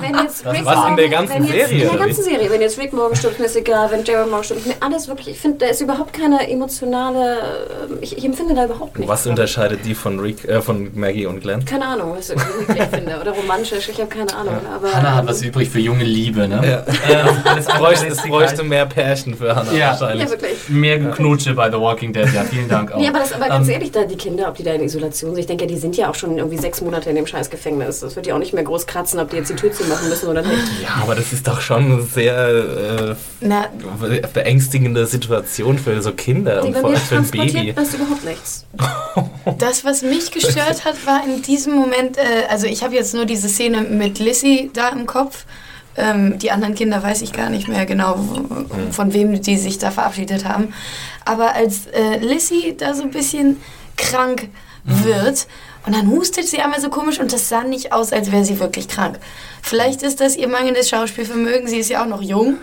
Wenn, jetzt, wenn jetzt Rick Was, in der ganzen Serie, der ganzen Serie. Wenn jetzt Rick morgen stirbt, mir ist egal. Wenn Jared morgen stirbt, mir alles wirklich. Ich finde, da ist überhaupt keine emotionale. ähm, Ich, ich empfinde da überhaupt nichts. Was unterscheidet die von, Rick, äh, von Maggie und Glenn? Keine Ahnung, was ich finde. Oder romantisch, ich habe keine Ahnung. Aber, Hannah hat ähm, was übrig für junge Liebe, ne? Ja. Alles Es bräuchte, es bräuchte mehr Pärchen für Hannah Ja. wahrscheinlich. Ja, wirklich. Mehr Geknutsche bei The Walking Dead, ja, vielen Dank auch. Nee, aber, das, aber ganz Ähm, ehrlich, da die Kinder, ob die da in Isolation sind, ich denke, ja, die sind ja auch schon irgendwie sechs Monate in dem scheiß Gefängnis. Das wird ja auch nicht mehr groß kratzen, ob die jetzt die Tür zumachen müssen oder nicht. Ja, aber das ist doch schon eine sehr Na, äh, beängstigende Situation für so Kinder und vor allem für ein Baby. das überhaupt nichts. (laughs) das, was mich gestört hat, war in diesem Moment, äh, also ich habe jetzt nur diese Szene mit Lissy da im Kopf. Ähm, die anderen Kinder weiß ich gar nicht mehr genau, w- von wem die sich da verabschiedet haben. Aber als äh, Lissy da so ein bisschen krank wird und dann hustet sie einmal so komisch und das sah nicht aus, als wäre sie wirklich krank. Vielleicht ist das ihr mangelndes Schauspielvermögen, sie ist ja auch noch jung,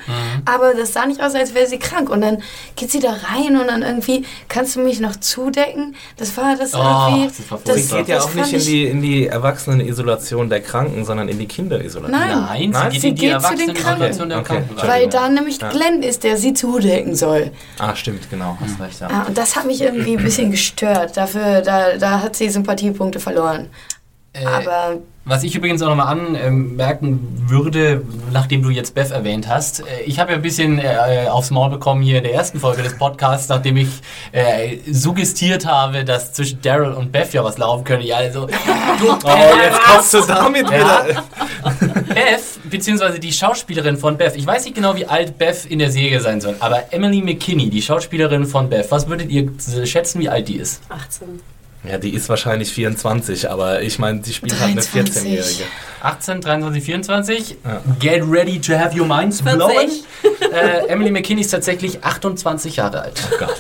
aber das sah nicht aus, als wäre sie krank. Und dann geht sie da rein und dann irgendwie, kannst du mich noch zudecken? Das war das Oh, irgendwie. das Sie furchtbar. geht ja das auch nicht in die, in die Erwachsenen-Isolation der Kranken, sondern in die Kinderisolation. Nein. Nein, Nein, sie geht sie in die geht zu den der Okay, okay. Kranken. Weil da nämlich Glenn ist, der sie zudecken soll. Ah, stimmt, genau. Hast recht, ja. Ah, und das hat mich irgendwie ein bisschen gestört. Dafür, da, da hat sie Sympathiepunkte verloren. Äh, Aber Was ich übrigens auch nochmal anmerken würde, nachdem du jetzt Beth erwähnt hast, äh, ich habe ja ein bisschen äh, aufs Maul bekommen hier in der ersten Folge des Podcasts, nachdem ich äh, suggestiert habe, dass zwischen Daryl und Beth ja was laufen könnte. Ja, also, du, (laughs) Oh, jetzt kommst du damit Ja. wieder. Beth, beziehungsweise die Schauspielerin von Beth, ich weiß nicht genau, wie alt Beth in der Serie sein soll, aber Emily McKinney, die Schauspielerin von Beth, was würdet ihr schätzen, wie alt die ist? 18. Ja, die ist wahrscheinlich 24, aber ich meine, die spielt halt eine 23. 14-Jährige. 18, 23, 24. Ja. Get ready to have your minds 40. blown. äh, Emily McKinney ist tatsächlich 28 Jahre alt. Oh Gott.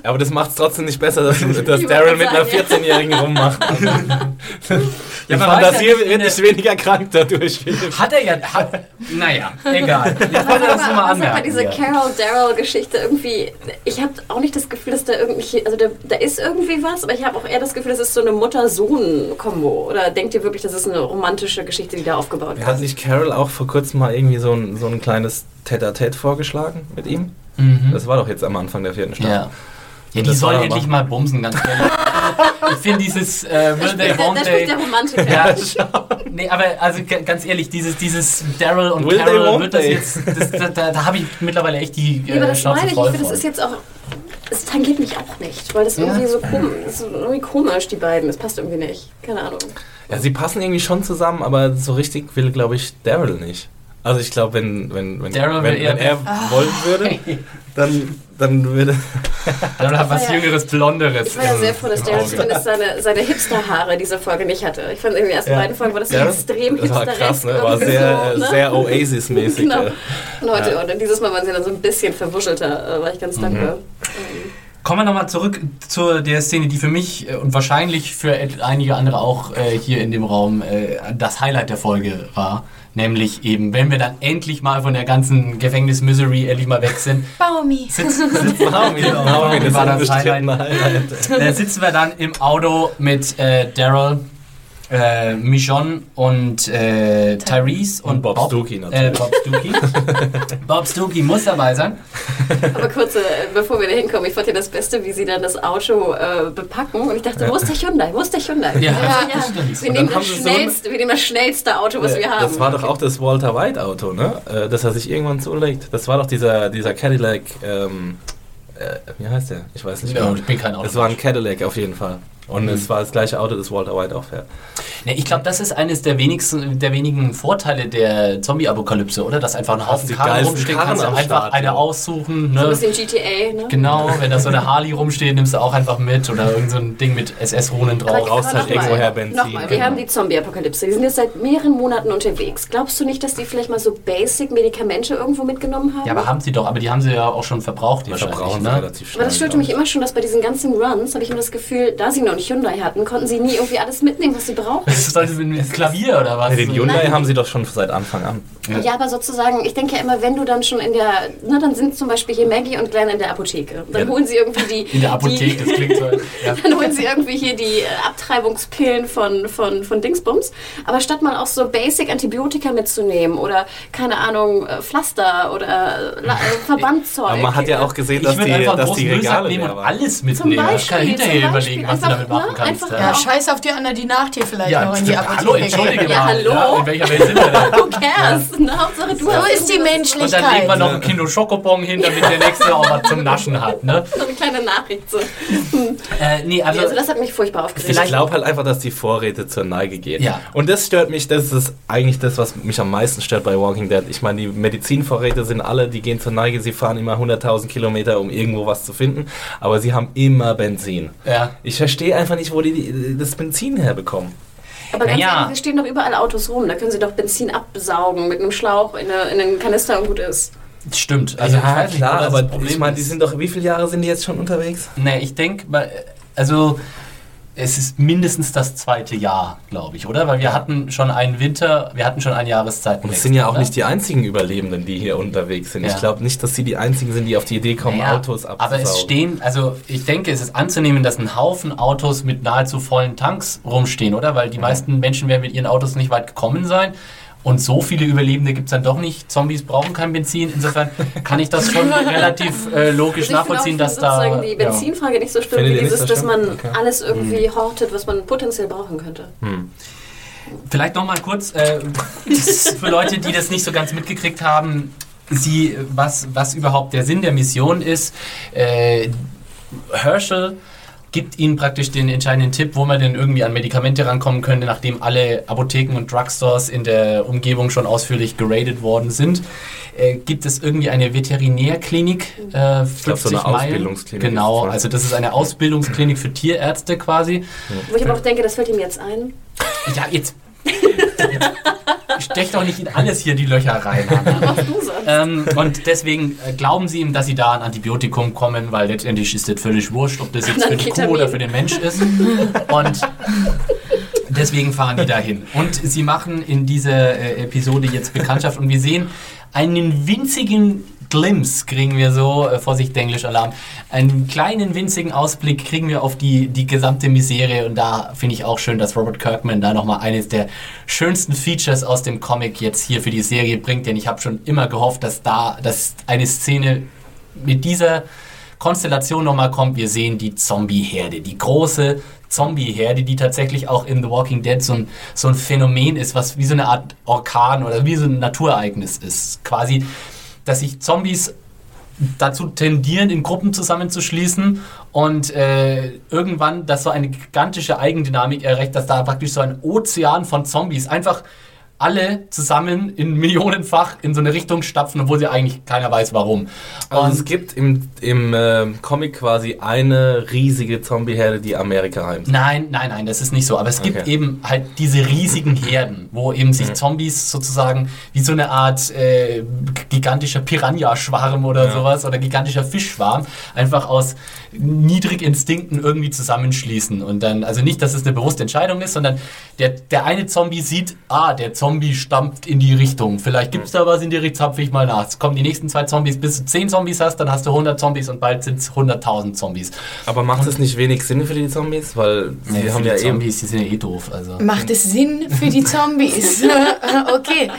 (laughs) Aber das macht es trotzdem nicht besser, dass, (laughs) dass Daryl wollte mit einer sagen, 14-Jährigen rummacht. die man weiß ja Fantasie nicht, wird nicht weniger krank dadurch. Hat er ja. Hat, naja, egal. (laughs) Jetzt wollte er Aber, das nur mal aber sag mal, anmerken. diese. Carol-Daryl-Geschichte irgendwie, ich habe auch nicht das Gefühl, dass da irgendwie, also da, da ist irgendwie was, aber ich habe auch eher das Gefühl, das ist so eine Mutter-Sohn-Kombo. Oder denkt ihr wirklich, das ist eine romantische Geschichte, die da aufgebaut wird? Hat sich Carol auch vor kurzem mal irgendwie so ein, so ein kleines Tête-à-Tête vorgeschlagen mit ihm? Mhm. Das war doch jetzt am Anfang der vierten Staffel. Ja. Ja, die Das soll war endlich mal bumsen, ganz ehrlich. (laughs) ich finde dieses äh, Will They, Da, Won't da They. spricht der Romantiker. Ja, (laughs) nee, aber also ganz ehrlich, dieses, dieses Daryl und Will they, Carol wird das they? jetzt, das, da, da, da habe ich mittlerweile echt die Ja, aber äh, das Schnauze meine ich, ich finde, das ist jetzt auch, es tangiert mich auch nicht, weil das Ja. irgendwie so komisch, das ist irgendwie komisch, die beiden, das passt irgendwie nicht, keine Ahnung. Ja, sie passen irgendwie schon zusammen, aber so richtig will, glaube ich, Daryl nicht. Also ich glaube, wenn, wenn, wenn, Daryl wenn, wenn er wollen würde, (laughs) dann, dann würde... Dann hat was ja- Jüngeres, Blonderes. Ich war ja sehr froh, dass Daryl zumindest seine, seine Hipster-Haare diese Folge nicht hatte. Ich fand in den ersten Ja. beiden Folgen war das Ja, extrem das war hipster krass, ne? War sehr, äh, sehr Oasis-mäßig. Genau. Und heute, und dieses Mal waren sie dann so ein bisschen verwuschelter, äh, war ich ganz Mhm. dankbar. Kommen wir nochmal zurück zu der Szene, die für mich äh, und wahrscheinlich für einige andere auch äh, hier in dem Raum äh, das Highlight der Folge war. Nämlich eben, wenn wir dann endlich mal von der ganzen Gefängnis-Misery endlich mal weg sind, (laughs) Baumi. Naomi, Naomi, das war das Highlight. Highlight. äh, sitzen wir dann im Auto mit äh, Daryl, äh, Michonne und äh, Tyrese und, Und Bob Stookie Äh, natürlich. Bob Stookie. (laughs) Bob Stookie muss dabei sein. Aber kurz, äh, bevor wir da hinkommen, ich fand ja das Beste, wie sie dann das Auto äh, bepacken. Und ich dachte, wo ist der Hyundai? Wo ist der Hyundai? Ja, das stimmt. wir, nehmen das sie so schnellste, wir nehmen das schnellste Auto, was wir haben. Das war doch auch das Walter White Auto, ne? Äh, Das er sich irgendwann zulegt. Das war doch dieser, dieser Cadillac, ähm, äh, wie heißt der? Ich weiß nicht Ja, mehr. ich bin kein Auto. Es war ein Cadillac auf jeden Fall. Und es war das gleiche Auto, das Walter White auch fährt. Ne, ich glaube, das ist eines der wenigsten, der wenigen Vorteile der Zombie-Apokalypse, oder? Dass einfach ein Haufen Karren rumstehen, Karren kannst du einfach Start, eine ja. aussuchen. so ein Ne? bisschen GTA, ne? Genau, wenn da so eine Harley rumsteht, nimmst du auch einfach mit oder irgend so ein Ding mit SS-Runen drauf. Aber halt noch mal, irgendwoher Benzin, Nochmal, wir genau. haben die Zombie-Apokalypse. Die sind jetzt seit mehreren Monaten unterwegs. Glaubst du nicht, dass die vielleicht mal so Basic-Medikamente irgendwo mitgenommen haben? Ja, aber haben sie doch, aber die haben sie ja auch schon verbraucht Die wahrscheinlich. verbrauchen Ne? relativ schnell. Aber das störte mich ich. immer schon, dass bei diesen ganzen Runs, habe ich immer das Gefühl, da sie noch nicht Hyundai hatten, konnten sie nie irgendwie alles mitnehmen, was sie brauchen. Das ist also ein Klavier oder was? Ja, den Hyundai Nein. haben sie doch schon seit Anfang an. Ja. aber sozusagen, ich denke ja immer, wenn du dann schon in der, ne, dann sind zum Beispiel hier Maggie und Glenn in der Apotheke. Dann Ja. holen sie irgendwie die. In der Apotheke, die, das klingt so. Ja. (laughs) Dann holen sie irgendwie hier die äh, Abtreibungspillen von, von, von Dingsbums. Aber statt mal auch so Basic Antibiotika mitzunehmen oder, keine Ahnung, äh, Pflaster oder äh, (laughs) Verbandzeug. Aber man hat ja auch gesehen, Ich dass die, dass großen die Müllsack Regale nehmen und alles Zum mitnehmen. Beispiel, ich kann hinterher zum überlegen, was Beispiel. damit machen Einfach, kannst. ne, ja. Ja, Ja. scheiß auf die anderen, die nach dir vielleicht Ja, noch in die. Apotheke hallo, entschuldige gehen. Ja, mal. hallo? in welcher Welt sind wir denn? (laughs) Who cares? Na, Hauptsache du So ist die irgendwas- Und dann legen wir Menschlichkeit. noch ein Kilo Schokobon hin, damit der nächste auch was zum Naschen hat. Ne? (laughs) So eine kleine Nachricht. So. Äh, nee, also, Also das hat mich furchtbar aufgeregt. Ich glaube halt einfach, dass die Vorräte zur Neige gehen. Ja. Und das stört mich, das ist eigentlich das, was mich am meisten stört bei Walking Dead. Ich meine, die Medizinvorräte sind alle, die gehen zur Neige, sie fahren immer 100.000 Kilometer, um irgendwo was zu finden, aber sie haben immer Benzin. ja. Ich verstehe einfach nicht, wo die das Benzin herbekommen. Aber ganz Naja. ehrlich, stehen doch überall Autos rum. Da können sie doch Benzin absaugen mit einem Schlauch in, eine, in einen Kanister und gut ist. Stimmt. Also, weiß nicht, wo das aber Problem ich meine, die ist. sind doch, wie viele Jahre sind die jetzt schon unterwegs? Nee, ich denke, also es ist mindestens das zweite Jahr, glaube ich, oder? Weil wir hatten schon einen Winter, wir hatten schon eine Jahreszeit. Und es sind ja auch nicht die einzigen Überlebenden, die hier unterwegs sind. Ja. Ich glaube nicht, dass sie die einzigen sind, die auf die Idee kommen, Naja, Autos abzusaugen. Aber es stehen, also ich denke, es ist anzunehmen, dass ein Haufen Autos mit nahezu vollen Tanks rumstehen, oder? Weil die meisten Menschen werden mit ihren Autos nicht weit gekommen sein. Und so viele Überlebende gibt es dann doch nicht. Zombies brauchen kein Benzin. Insofern kann ich das schon (laughs) relativ äh, logisch Also nachvollziehen, ich dass da. die ja. Benzinfrage nicht so schlimm Findet wie dieses, so dass man Okay. alles irgendwie Hm. hortet, was man potenziell brauchen könnte. Vielleicht noch mal kurz äh, für Leute, die das nicht so ganz mitgekriegt haben, sie, was, was überhaupt der Sinn der Mission ist. Äh, Herschel gibt ihnen praktisch den entscheidenden Tipp, wo man denn irgendwie an Medikamente rankommen könnte, nachdem alle Apotheken und Drugstores in der Umgebung schon ausführlich geradet worden sind. Äh, gibt es irgendwie eine Veterinärklinik? Äh, 50 glaub, so eine Meilen? Ausbildungsklinik Genau, also das ist eine Ausbildungsklinik für Tierärzte quasi. Wo ich aber auch denke, das fällt ihm jetzt ein. Ja, jetzt. Stech doch nicht in alles hier die Löcher rein. Ähm, und deswegen äh, glauben sie ihm, dass sie da an Antibiotikum kommen, weil letztendlich ist das völlig wurscht, ob das jetzt für die Kuh oder für den Mensch ist. Und deswegen fahren die dahin. Und sie machen in dieser äh, Episode jetzt Bekanntschaft und wir sehen einen winzigen Glimpse, kriegen wir so, äh, Vorsicht, Englisch-Alarm, einen kleinen winzigen Ausblick kriegen wir auf die, die gesamte Misere und da finde ich auch schön, dass Robert Kirkman da nochmal eines der schönsten Features aus dem Comic jetzt hier für die Serie bringt, denn ich habe schon immer gehofft, dass da, dass eine Szene mit dieser Konstellation nochmal kommt. Wir sehen die Zombie-Herde, die große Zombie-Herde, die tatsächlich auch in The Walking Dead so ein, so ein Phänomen ist, was wie so eine Art Orkan oder wie so ein Naturereignis ist. Quasi, dass sich Zombies dazu tendieren, in Gruppen zusammenzuschließen und äh, irgendwann das so eine gigantische Eigendynamik erreicht, dass da praktisch so ein Ozean von Zombies einfach alle zusammen in millionenfach in so eine Richtung stapfen, obwohl sie eigentlich keiner weiß warum. Also Und es gibt im, im äh, Comic quasi eine riesige Zombie-Herde, die Amerika heimsucht. Nein, nein, nein, das ist nicht so. Aber es gibt Okay. eben halt diese riesigen Herden, wo eben sich Zombies sozusagen wie so eine Art äh, gigantischer Piranha-Schwarm oder Ja. sowas oder gigantischer Fischschwarm einfach aus Niedriginstinkten irgendwie zusammenschließen. Und dann, also nicht, dass es eine bewusste Entscheidung ist, sondern der, der eine Zombie sieht, ah, der Zombie stampft in die Richtung. Vielleicht gibt es da was in die Richtung, zapfe ich mal nach. Es kommen die nächsten zwei Zombies, bis du 10 Zombies hast, dann hast du 100 Zombies und bald sind es 100.000 Zombies. Aber macht es nicht wenig Sinn für die Zombies? Weil sie Nee, haben für ja die eben... Zombies, die sind ja eh doof. Also. Macht es Sinn für die Zombies? (laughs) okay.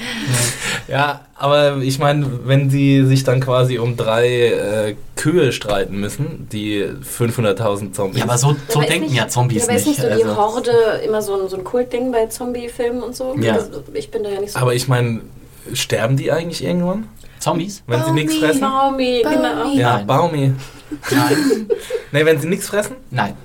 Ja, aber ich meine, wenn sie sich dann quasi um drei äh, Kühe streiten müssen, die 500.000 Zombies... Ja, aber so, so Aber denken nicht- ja Zombies ja, aber ist nicht. nicht so die also. Horde immer so ein, so ein Kultding bei Zombie-Filmen und so? Ja. Das, ich bin da ja nicht so. aber ich meine, sterben die eigentlich irgendwann? Zombies? Wenn sie nichts Baumi. fressen? Baumi, genau. Baumi. Ja, Nein. Baumi. Nein. (laughs) Ne, wenn sie nichts fressen? Nein.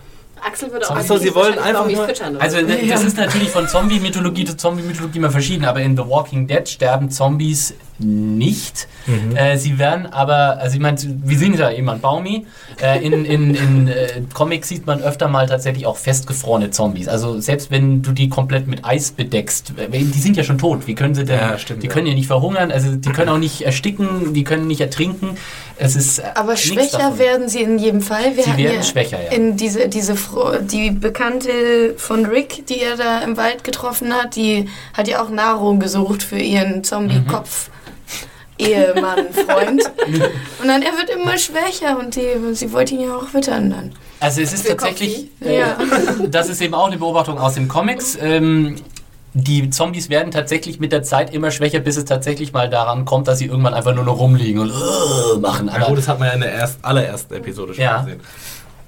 Axel würde auch Ach so, nicht sie wollen einfach nur- Also so. das ist natürlich von Zombie-Mythologie zu Zombie-Mythologie immer verschieden, aber in The Walking Dead sterben Zombies nicht. Äh, sie werden aber, also ich meine, wir sehen ja eben an Baumi. Äh, in in, in äh, Comics sieht man öfter mal tatsächlich auch festgefrorene Zombies. Also selbst wenn du die komplett mit Eis bedeckst, äh, die sind ja schon tot. Wie können sie denn? Ja, stimmt, die ja. können ja nicht verhungern, also die können auch nicht ersticken, die können nicht ertrinken. Es ist äh, Aber schwächer davon. werden sie in jedem Fall. Wir Sie hatten werden ja schwächer, ja. In diese, diese Fro die Bekannte von Rick, die er da im Wald getroffen hat, die hat ja auch Nahrung gesucht für ihren Zombie-Kopf. Ehemann, (laughs) Freund. Und dann, er wird immer schwächer und die, sie wollte ihn ja auch wittern dann. Also es ist Für tatsächlich, äh, Ja. (laughs) das ist eben auch eine Beobachtung aus den Comics. Ähm, die Zombies werden tatsächlich mit der Zeit immer schwächer, bis es tatsächlich mal daran kommt, dass sie irgendwann einfach nur noch rumliegen und äh, machen. Aber gut, das hat man ja in der erst, allerersten Episode schon Ja. gesehen.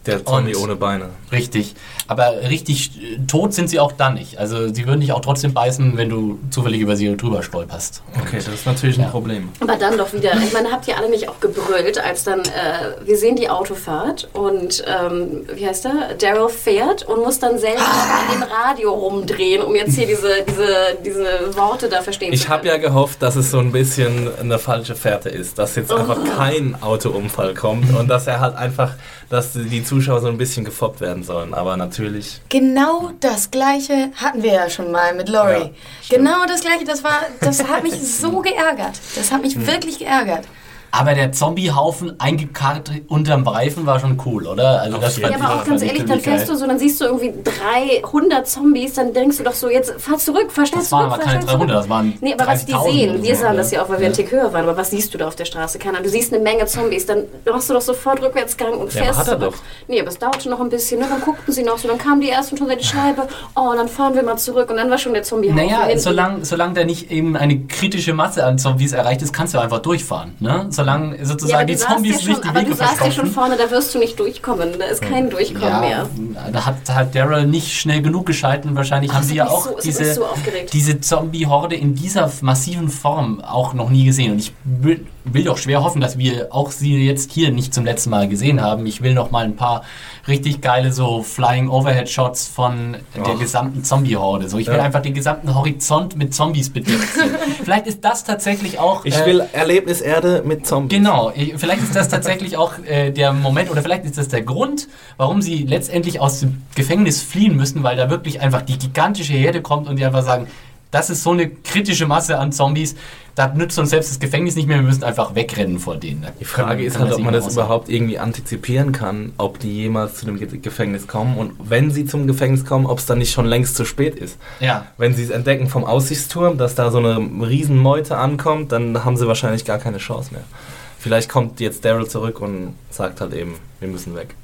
Der Zombie Und- ohne Beine. richtig. Aber richtig äh, tot sind sie auch dann nicht. Also sie würden dich auch trotzdem beißen, wenn du zufällig über sie drüber stolperst. Okay, das ist natürlich Ja. ein Problem. Aber dann doch wieder, ich meine, habt ihr alle nicht auch gebrüllt, als dann, äh, wir sehen die Autofahrt und, ähm, wie heißt er, Daryl fährt und muss dann selber an dem Radio rumdrehen, um jetzt hier diese, diese, diese Worte da verstehen Ich zu habe können. ja gehofft, dass es so ein bisschen eine falsche Fährte ist, dass jetzt einfach kein Autounfall kommt und dass er halt einfach, dass die Zuschauer so ein bisschen gefoppt werden sollen. Aber natürlich. Genau das gleiche hatten wir ja schon mal mit Laurie. Ja, genau das gleiche, das war, das hat mich so geärgert. Das hat mich Hm. wirklich geärgert. Aber der Zombiehaufen eingekarrt unterm Reifen war schon cool, oder? Also das Ja, aber auch ganz ehrlich, dann fährst du so, dann siehst du irgendwie 300 Zombies, dann denkst du doch so, jetzt fahr zurück, fahr schnell Das zurück, waren aber keine schnell zurück. 300, das waren Nee, aber was die 30.000 sehen, wir sahen ja. das ja auch, weil wir einen Tick höher waren, aber was siehst du da auf der Straße? Keine Ahnung, du siehst eine Menge Zombies, dann machst du doch sofort Rückwärtsgang und Ja, fährst aber hat er zurück. Nee, aber es dauerte noch ein bisschen, ne? dann guckten sie noch so, dann kamen die ersten schon die Scheibe, oh, dann fahren wir mal zurück und dann war schon der Zombie Naja, solange solang da nicht eben eine kritische Masse an Zombies erreicht ist, kannst du einfach durchfahren. Ne? Solange ja, sozusagen aber die Zombies ja schon, nicht die aber Wege du saßt ja schon vorne, da wirst du nicht durchkommen, da ist kein Durchkommen Ja, mehr. da hat halt Daryl nicht schnell genug geschalten. Wahrscheinlich Ach, haben sie ja auch so- diese, so diese Zombie-Horde in dieser massiven Form auch noch nie gesehen. Und ich will, will doch schwer hoffen, dass wir auch sie jetzt hier nicht zum letzten Mal gesehen haben. Ich will noch mal ein paar richtig geile so Flying Overhead Shots von der gesamten Zombie-Horde. So, ich will Ja. einfach den gesamten Horizont mit Zombies bedeckt sehen. (laughs) Vielleicht ist das tatsächlich auch. Ich äh, will Erlebniserde mit Zombies. Genau, ich- vielleicht ist das tatsächlich auch äh, der Moment oder vielleicht ist das der Grund, warum sie letztendlich aus dem Gefängnis fliehen müssen, weil da wirklich einfach die gigantische Herde kommt und die einfach sagen, das ist so eine kritische Masse an Zombies, da nützt uns selbst das Gefängnis nicht mehr, wir müssen einfach wegrennen vor denen. Da Die Frage ist halt, ob man das aussagen. überhaupt irgendwie antizipieren kann, ob die jemals zu dem Ge- Gefängnis kommen und wenn sie zum Gefängnis kommen, ob es dann nicht schon längst zu spät ist. Ja, Wenn sie es entdecken vom Aussichtsturm, dass da so eine Riesenmeute ankommt, dann haben sie wahrscheinlich gar keine Chance mehr. Vielleicht kommt jetzt Daryl zurück und sagt halt eben, wir müssen weg.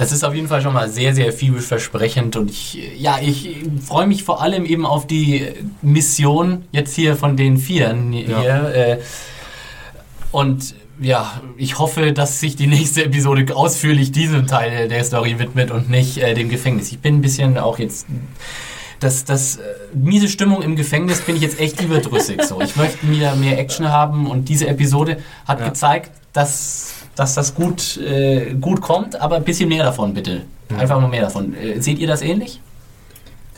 Das ist auf jeden Fall schon mal sehr, sehr vielversprechend und ich, ja, ich freue mich vor allem eben auf die Mission jetzt hier von den Vieren hier. Äh, und ja, ich hoffe, dass sich die (laughs) nächste Episode ausführlich diesem Teil der Story widmet und nicht äh, dem Gefängnis. Ich bin ein bisschen auch jetzt. Das, das äh, miese Stimmung im Gefängnis bin ich jetzt echt überdrüssig. So. Ich möchte mir mehr Action haben und diese Episode hat Ja. gezeigt, dass, dass das gut, äh, gut kommt, aber ein bisschen mehr davon bitte. Einfach mal mehr davon. Äh, seht ihr das ähnlich?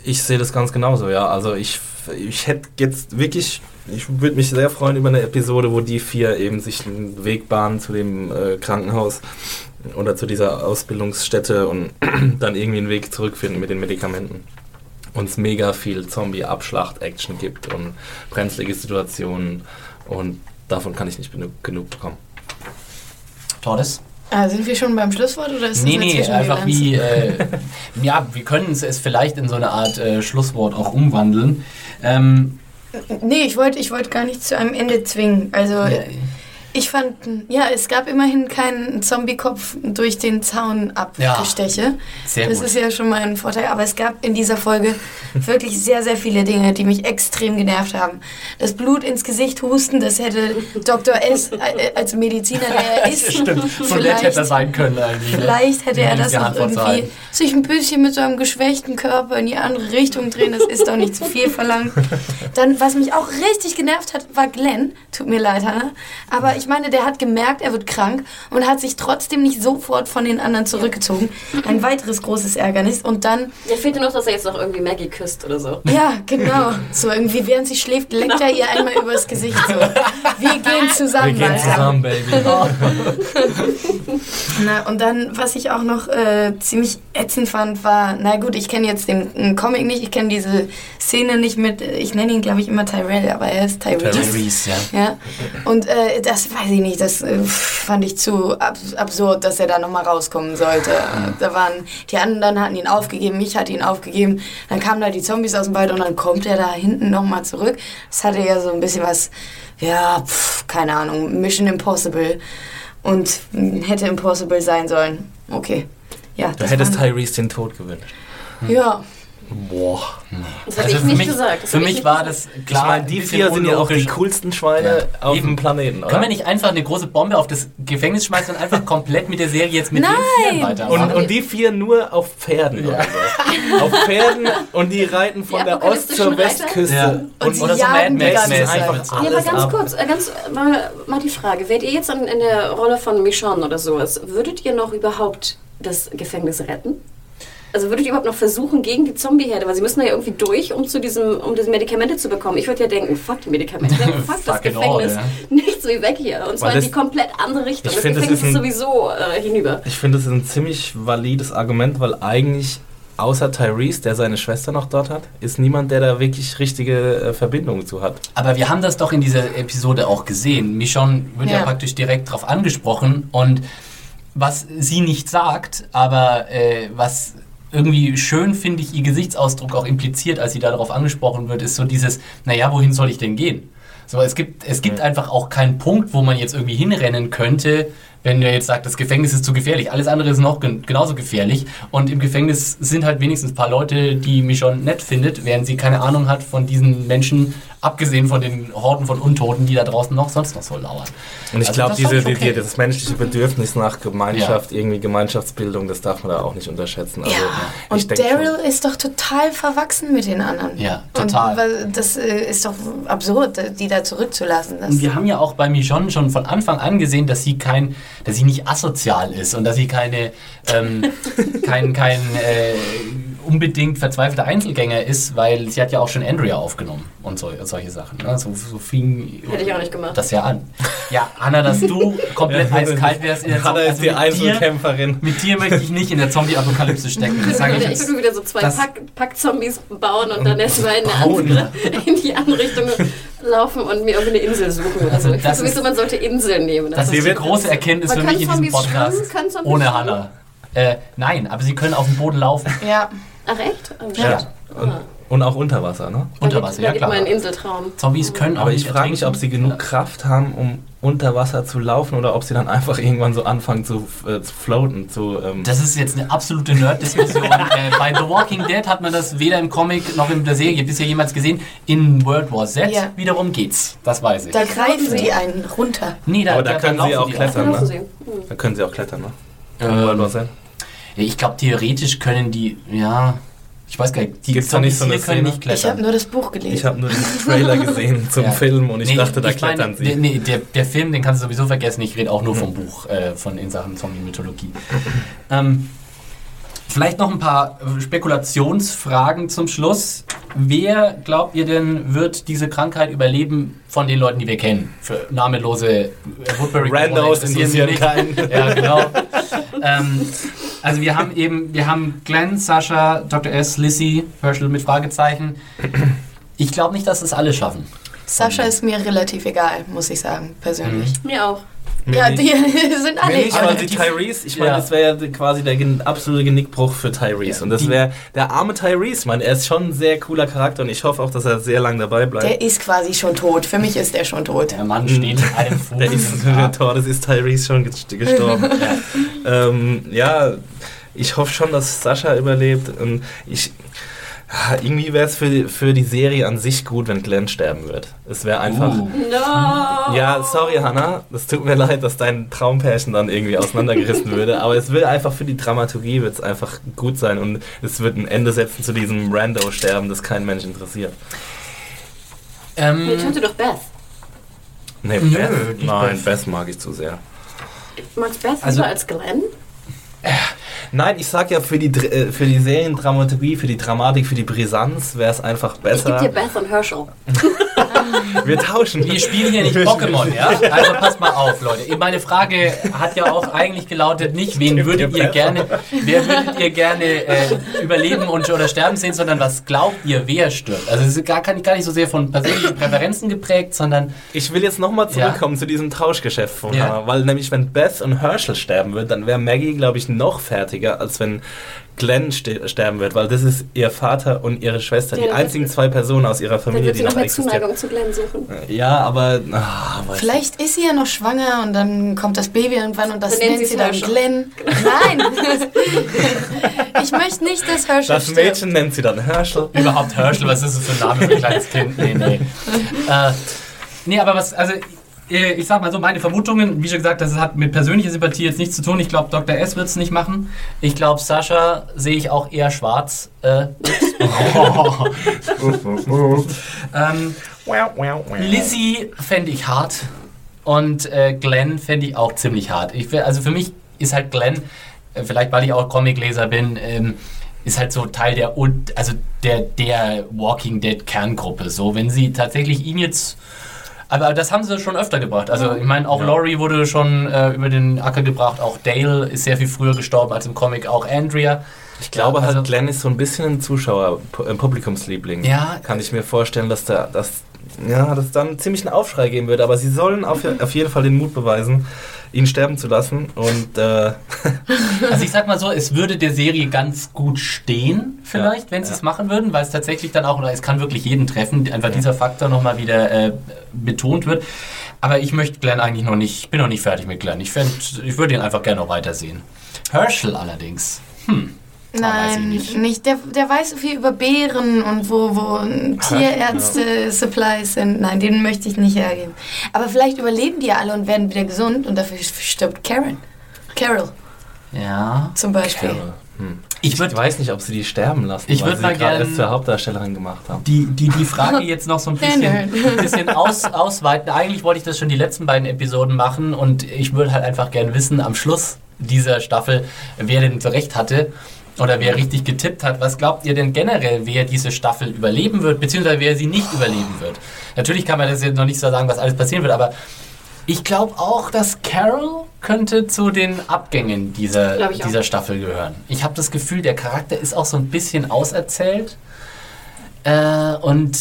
Ich sehe das ganz genauso, ja. Also ich, ich hätte jetzt wirklich, ich würde mich sehr freuen über eine Episode, wo die vier eben sich einen Weg bahnen zu dem äh, Krankenhaus oder zu dieser Ausbildungsstätte und (clears throat) dann irgendwie einen Weg zurückfinden mit den Medikamenten. Und es mega viel Zombie-Abschlacht-Action gibt und brenzlige Situationen und davon kann ich nicht genug, genug bekommen. Tordes? Ah, sind wir schon beim Schlusswort oder ist Nee, das nee, dazwischen einfach wie, äh, (laughs) ja, wir können es vielleicht in so eine Art äh, Schlusswort auch umwandeln. Ähm, Nee, ich wollte ich wollt gar nicht zu einem Ende zwingen. Also ich fand, ja, es gab immerhin keinen Zombie-Kopf durch den Zaun abgesteche. sehr das gut. ist ja schon mal ein Vorteil. Aber es gab in dieser Folge wirklich sehr, sehr viele Dinge, die mich extrem genervt haben. Das Blut ins Gesicht husten, das hätte Dr. S. äh, als Mediziner, der er (laughs) ist, stimmt, so nett hätte er sein können eigentlich. ne? Vielleicht hätte er das noch irgendwie vorzeigen. sich ein bisschen mit so einem geschwächten Körper in die andere Richtung drehen. Das ist doch nicht zu viel verlangt. (laughs) Dann, was mich auch richtig genervt hat, war Glenn. Tut mir leid, Hannah. Aber ich meine, der hat gemerkt, er wird krank und hat sich trotzdem nicht sofort von den anderen zurückgezogen. Ein weiteres großes Ärgernis. Und dann, Ja, fehlt nur noch, dass er jetzt noch irgendwie Maggie küsst oder so. ja, genau. So irgendwie, während sie schläft, leckt er ihr einmal übers Gesicht. So. Wir gehen zusammen, Wir gehen zusammen, Baby. (laughs) Na, und dann, was ich auch noch äh, ziemlich ätzend fand, war, na gut, ich kenne jetzt den, den Comic nicht, ich kenne diese Szene nicht mit, ich nenne ihn, glaube ich, immer Tyrell, aber er ist Tyrese. Tyrese, ja. Ja, und äh, das weiß ich nicht, das äh, fand ich zu ab absurd, dass er da nochmal rauskommen sollte. Da waren, die anderen hatten ihn aufgegeben, ich hatte ihn aufgegeben, dann kamen da die Zombies aus dem Wald und dann kommt er da hinten nochmal zurück. Das hatte ja so ein bisschen was, ja, pf, keine Ahnung, Mission Impossible und hätte Impossible sein sollen. Okay. Ja, Du das hättest Tyrese den Tod gewünscht. Ja, Boah. Das habe Also ich nicht mich, gesagt. Das für mich war das klar. ich meine, die vier sind ja auch die coolsten Schweine Ja. auf Eben. dem Planeten, oder? Können wir nicht einfach eine große Bombe auf das Gefängnis schmeißen und einfach komplett mit der Serie jetzt mit Nein! den Vieren weitermachen? und, und die vier nur auf Pferden oder so. Auf Pferden und die reiten von Die der Ost zur? Westküste. Ja. Und sie oder so jagen Mad Zeit. mit so. Ja, aber alles ganz ab. kurz, äh, ganz mal, mal die Frage, wärt ihr jetzt an, in der Rolle von Michonne oder sowas, würdet ihr noch überhaupt das Gefängnis retten? Also würdet ihr überhaupt noch versuchen gegen die Zombie-Herde, weil sie müssen da ja irgendwie durch, um zu diesem, um diese Medikamente zu bekommen. Ich würde ja denken, fuck die Medikamente, (laughs) fuck das Gefängnis, all, nichts wie weg hier. Und zwar in die komplett andere Richtung. Ich Das finde, das Gefängnis ist ist, ein- sowieso äh, hinüber. Ich finde, das ist ein ziemlich valides Argument, weil eigentlich außer Tyrese, der seine Schwester noch dort hat, ist niemand, der da wirklich richtige äh, Verbindungen zu hat. Aber wir haben das doch in dieser Episode auch gesehen. Michonne wird ja, Ja. praktisch direkt darauf angesprochen und was sie nicht sagt, aber äh, was irgendwie schön, finde ich, ihr Gesichtsausdruck auch impliziert, als sie da darauf angesprochen wird, ist so dieses, naja, wohin soll ich denn gehen? So, es gibt, es gibt einfach auch keinen Punkt, wo man jetzt irgendwie hinrennen könnte, wenn der jetzt sagt, das Gefängnis ist zu gefährlich. Alles andere ist noch gen genauso gefährlich. Und im Gefängnis sind halt wenigstens ein paar Leute, die Michonne nett findet, während sie keine Ahnung hat von diesen Menschen, abgesehen von den Horden von Untoten, die da draußen noch sonst noch so lauern. Und ich Also glaube, diese, okay. die, das menschliche Bedürfnis nach Gemeinschaft, irgendwie Gemeinschaftsbildung, das darf man da auch nicht unterschätzen. Also, Ja, und. Daryl ist doch total verwachsen mit den anderen. Ja, total. Und weil das äh, ist doch absurd, die da zurückzulassen. Und wir haben ja auch bei Michonne schon von Anfang an gesehen, dass sie kein, dass sie nicht asozial ist und dass sie keine, ähm, (laughs) kein, kein äh, unbedingt verzweifelter Einzelgänger ist, weil sie hat ja auch schon Andrea aufgenommen und so, solche Sachen. Ne? So, so fing Hätte ich auch nicht gemacht. das ja an. Ja, Anna, dass du komplett (laughs) eiskalt wärst in der Hannah Zombie- ist die also mit dir, Einzelkämpferin. mit dir möchte ich nicht in der Zombie-Apokalypse stecken. Das sage ich Ich jetzt. würde wieder so zwei das- Pack, Pack-Zombies bauen und dann erstmal in, eine Bauen. andere- in die andere Richtung laufen und mir irgendwie eine Insel suchen. Also ich Das finde sowieso, ist- man sollte Inseln nehmen. Das Also ist die wird- große Erkenntnis Aber für können mich in diesem Zombies Podcast. Können Zombies Ohne schwimmen? Hannah. Äh, nein, aber sie können auf dem Boden laufen. ja. Ach echt? Oh, Ja. Und, Ah. Und auch unter Wasser, ne? Unter Wasser, da ja klar. mein Inseltraum. Zombies können auch Aber ich frage mich, ob sie genug Kraft haben, um unter Wasser zu laufen oder ob sie dann einfach irgendwann so anfangen zu, äh, zu floaten. Zu, ähm, Das ist jetzt eine absolute Nerd-Diskussion. (laughs) äh, bei The Walking Dead hat man das weder im Comic noch in der Serie bisher jemals gesehen. In World War Z Ja. wiederum geht's. Das weiß ich. Da greifen die einen runter. nee, da, Aber da können sie laufen auch klettern. Ne? sie. Hm. da können sie auch klettern, ne? Ähm, World War Z. Ich glaube, theoretisch können die, ja, ich weiß gar nicht, die Gibt's da nicht so eine können Szene? nicht Ich habe klettern. nur das Buch gelesen. Ich habe nur den Trailer gesehen (laughs) zum Ja. Film und ich Nee, dachte, da ich meine, klettern sie. Nee, der, der Film, den kannst du sowieso vergessen. Ich rede auch nur vom Buch äh, von in Sachen Zombie-Mythologie. ähm, Vielleicht noch ein paar Spekulationsfragen zum Schluss. Wer glaubt ihr denn, wird diese Krankheit überleben von den Leuten, die wir kennen? Für namenlose Woodbury Randos interessieren mich keinen. (laughs) Ja, genau. Ähm, also wir haben eben, wir haben Glenn, Sascha, Dr. S, Lissy, Herschel mit Fragezeichen. Ich glaube nicht, dass es alle schaffen. Sascha ist mir relativ egal, muss ich sagen, persönlich. Mir auch. Ja, die (laughs) sind alle nicht, weil die Tyrese, ich meine, Ja. das wäre ja quasi der absolute Genickbruch für Tyrese. Ja, und das wäre der arme Tyrese, ich meine, er ist schon ein sehr cooler Charakter und ich hoffe auch, dass er sehr lange dabei bleibt. Der ist quasi schon tot. Für mich ist er schon tot. Der Mann steht in einem Fuß. Der ist Grab. Tor, das ist Tyrese schon gest- gestorben. (laughs) ähm, ja, ich hoffe schon, dass Sascha überlebt. Und ich, ah, (laughs) irgendwie wäre es für, die- für die Serie an sich gut, wenn Glenn sterben wird. Es wäre einfach. Uh. No! Ja, sorry, Hannah. Das tut mir leid, dass dein Traumpärchen dann irgendwie auseinandergerissen (laughs) würde. Aber es will einfach für die Dramaturgie wird es einfach gut sein und es wird ein Ende setzen zu diesem Rando-Sterben, das kein Mensch interessiert. Ähm, Ihr tötet doch Beth. Nee, Nö, Beth? die Nein, Beth. Beth mag ich zu sehr. Magst Beth Also- lieber als Glenn? Nein, ich sag ja, für die, äh, für die Seriendramaturgie, für die Dramatik, für die Brisanz wäre es einfach Ich gebe dir besser. Beth und Herschel. (laughs) Wir tauschen. Wir spielen hier nicht Pokémon, ja? Also passt mal auf, Leute. Meine Frage hat ja auch eigentlich gelautet, nicht wen würdet ihr gerne, wer würdet ihr gerne äh, überleben und oder sterben sehen, sondern was glaubt ihr, wer stirbt? Also es ist gar, gar nicht- gar nicht so sehr von persönlichen Präferenzen geprägt, sondern Ich will jetzt nochmal zurückkommen zu diesem Tauschgeschäft von Ja. Hannah, weil nämlich wenn Beth und Herschel sterben wird, dann wäre Maggie, glaube ich, noch fertiger, als wenn Glenn ste sterben wird, weil das ist ihr Vater und ihre Schwester, Ja, die einzigen zwei Personen aus ihrer Familie, die noch existieren. Zuneigung zu Glenn suchen. Ja, aber weiß Vielleicht ist sie ja noch schwanger und dann kommt das Baby irgendwann und das Dann nennt sie dann Herschel. Glenn. Nein! ich möchte nicht, dass Herschel Das stirbt. Mädchen nennt sie dann Herschel. überhaupt Herschel, was ist das für ein Name für ein kleines Kind? Nee, nee. (laughs) Äh, nee, aber was, also äh, ich sag mal so, meine Vermutungen, wie schon gesagt, das hat mit persönlicher Sympathie jetzt nichts zu tun. Ich glaube, Dr. S wird es nicht machen. Ich glaube, Sascha sehe ich auch eher schwarz. Äh, (laughs) (laughs) ähm, Lizzie fände ich hart und äh, Glenn fände ich auch ziemlich hart. Ich, also für mich ist halt Glenn, äh, vielleicht weil ich auch Comicleser bin, ähm, ist halt so Teil der, also der, der Walking Dead Kerngruppe. So, wenn sie tatsächlich ihn jetzt aber das haben sie schon öfter gebracht. Also ich meine, auch Ja. Laurie wurde schon äh, über den Acker gebracht. Auch Dale ist sehr viel früher gestorben als im Comic. Auch Andrea. Ich glaube Ja, also- halt, Glenn ist so ein bisschen ein Zuschauer, ein Publikumsliebling. Ja. Kann ich mir vorstellen, dass da dass, ja, dass dann ziemlich einen Aufschrei geben wird. Aber sie sollen auf, auf jeden Fall den Mut beweisen, ihn sterben zu lassen. Und äh, (laughs) Also ich sag mal so, es würde der Serie ganz gut stehen, vielleicht, wenn sie es machen würden, weil es tatsächlich dann auch, oder es kann wirklich jeden treffen, einfach dieser Faktor nochmal wieder äh, betont wird. Aber ich möchte Glenn eigentlich noch nicht, ich bin noch nicht fertig mit Glenn. Ich, fänd, ich würde ihn einfach gerne noch weitersehen. Herschel allerdings. Hm. Ich Nein, nicht. nicht. Der, der weiß so viel über Beeren und wo, wo Tierärzte-Supplies sind. Nein, den möchte ich nicht hergeben. Aber vielleicht überleben die ja alle und werden wieder gesund und dafür stirbt Karen. Carol Ja. zum Beispiel. hm. Ich ich würde weiß nicht, ob sie die sterben lassen, Ich weil würd sie mal gerade erst zur Hauptdarstellerin gemacht haben. die, die, die Frage jetzt noch so ein (laughs) bisschen, bisschen aus, ausweiten. Eigentlich wollte ich das schon die letzten beiden Episoden machen und ich würde halt einfach gern wissen, am Schluss dieser Staffel, wer denn so recht hatte oder wer richtig getippt hat. Was glaubt ihr denn generell, wer diese Staffel überleben wird, beziehungsweise wer sie nicht überleben wird? Natürlich kann man das jetzt noch nicht so sagen, was alles passieren wird, aber ich glaube auch, dass Carol könnte zu den Abgängen dieser, auch. dieser Staffel gehören. Ich habe das Gefühl, der Charakter ist auch so ein bisschen auserzählt. Äh, und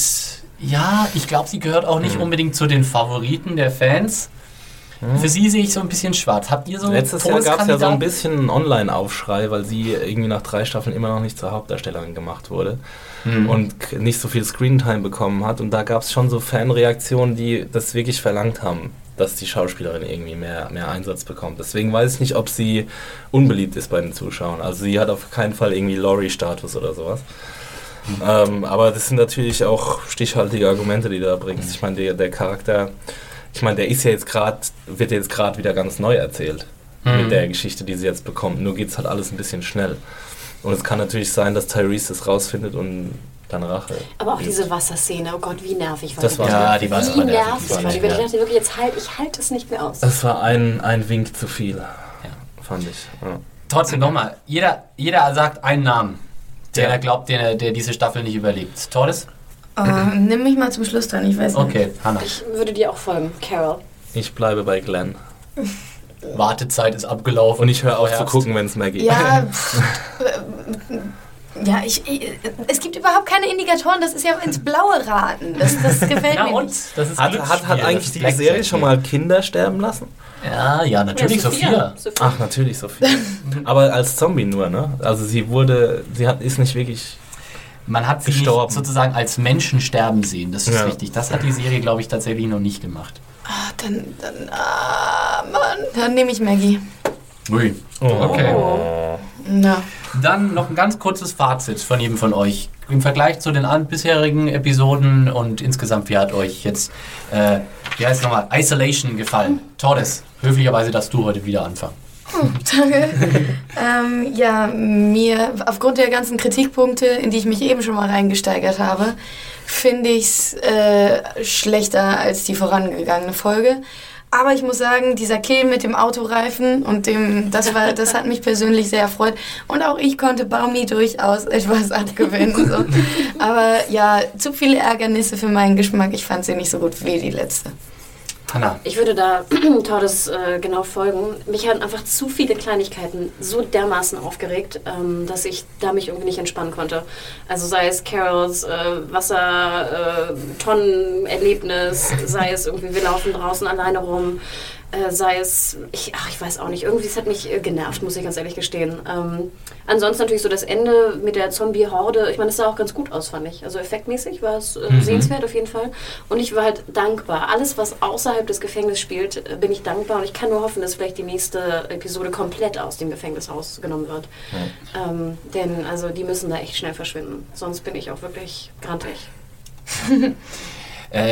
ja, ich glaube, sie gehört auch nicht unbedingt zu den Favoriten der Fans. Für sie sehe ich so ein bisschen schwarz. Habt ihr so Letztes Jahr gab es ja so ein bisschen einen Online-Aufschrei, weil sie irgendwie nach drei Staffeln immer noch nicht zur Hauptdarstellerin gemacht wurde Hm. und nicht so viel Screentime bekommen hat. Und da gab es schon so Fanreaktionen, die das wirklich verlangt haben, dass die Schauspielerin irgendwie mehr, mehr Einsatz bekommt. Deswegen weiß ich nicht, ob sie unbeliebt ist bei den Zuschauern. Also sie hat auf keinen Fall irgendwie Laurie-Status oder sowas. Ähm, aber das sind natürlich auch stichhaltige Argumente, die du da bringst. Ich meine, der, der Charakter, ich meine, der ist ja jetzt gerade, wird jetzt gerade wieder ganz neu erzählt Mhm. mit der Geschichte, die sie jetzt bekommt. Nur geht es halt alles ein bisschen schnell. Und es kann natürlich sein, dass Tyrese das rausfindet und dann Rache. Aber auch übt. diese Wasserszene, oh Gott, wie nervig war Das war- Ja, die war wie nervig. war die. Ich dachte wirklich, jetzt halt, ich halte es nicht mehr aus. Das war ein, ein Wink zu viel, fand ich. Ja. Trotzdem nochmal, jeder, jeder sagt einen Namen, der Ja. er glaubt, der, der diese Staffel nicht überlebt. Torres? Oh, nimm mich mal zum Schluss dran, ich weiß nicht. Okay, Hannah. Ich würde dir auch folgen, Carol. Ich bleibe bei Glenn. Wartezeit ist abgelaufen. Und ich höre auf zu gucken, wenn es Maggie Ja, (laughs) pff, ja, ich, ich, es gibt überhaupt keine Indikatoren, das ist ja ins Blaue raten. Das, das (laughs) gefällt Na mir und? nicht. Das ist Hat, hat, hat eigentlich die Serie schon hier. mal Kinder sterben lassen? Ja, ja, natürlich, Sophia. Sophia. Ach, natürlich Sophia. (laughs) Aber als Zombie nur, ne? Also sie wurde, sie hat, ist nicht wirklich... Man hat sie nicht Gestorben. sozusagen als Menschen sterben sehen. Das ist Ja. richtig. Das hat die Serie, glaube ich, tatsächlich noch nicht gemacht. Ah, dann, dann, ah, Mann, dann nehme ich Maggie. Ui. Okay. Na, Dann noch ein ganz kurzes Fazit von jedem von euch. Im Vergleich zu den bisherigen Episoden und insgesamt, wie hat euch jetzt, äh, wie heißt es nochmal, Isolation gefallen? Tordes, höflicherweise darfst du heute wieder anfangen. Danke. ähm, ja, mir, aufgrund der ganzen Kritikpunkte, in die ich mich eben schon mal reingesteigert habe, finde ich es äh, schlechter als die vorangegangene Folge. Aber ich muss sagen, dieser Kill mit dem Autoreifen und dem, das war, das hat mich persönlich sehr erfreut. Und auch ich konnte Baumi durchaus etwas abgewinnen. So. Aber ja, zu viele Ärgernisse für meinen Geschmack. Ich fand sie nicht so gut wie die letzte. Hanna. Ich würde da (clears throat) Tordes äh, genau folgen. Mich haben einfach zu viele Kleinigkeiten so dermaßen aufgeregt, ähm, dass ich da mich irgendwie nicht entspannen konnte. Also sei es Carols äh, Wassertonnenerlebnis, sei es irgendwie wir laufen draußen alleine rum, äh, sei es, ich, ach, ich weiß auch nicht, irgendwie es hat mich äh, genervt, muss ich ganz ehrlich gestehen. Ähm, ansonsten natürlich so das Ende mit der Zombie-Horde, ich meine, das sah auch ganz gut aus, fand ich. Also effektmäßig war es äh, Mhm. sehenswert auf jeden Fall. Und ich war halt dankbar. Alles, was außerhalb des Gefängnisses spielt, äh, bin ich dankbar. Und ich kann nur hoffen, dass vielleicht die nächste Episode komplett aus dem Gefängnis rausgenommen wird. Ähm, denn also die müssen da echt schnell verschwinden. Sonst bin ich auch wirklich grantig. (laughs)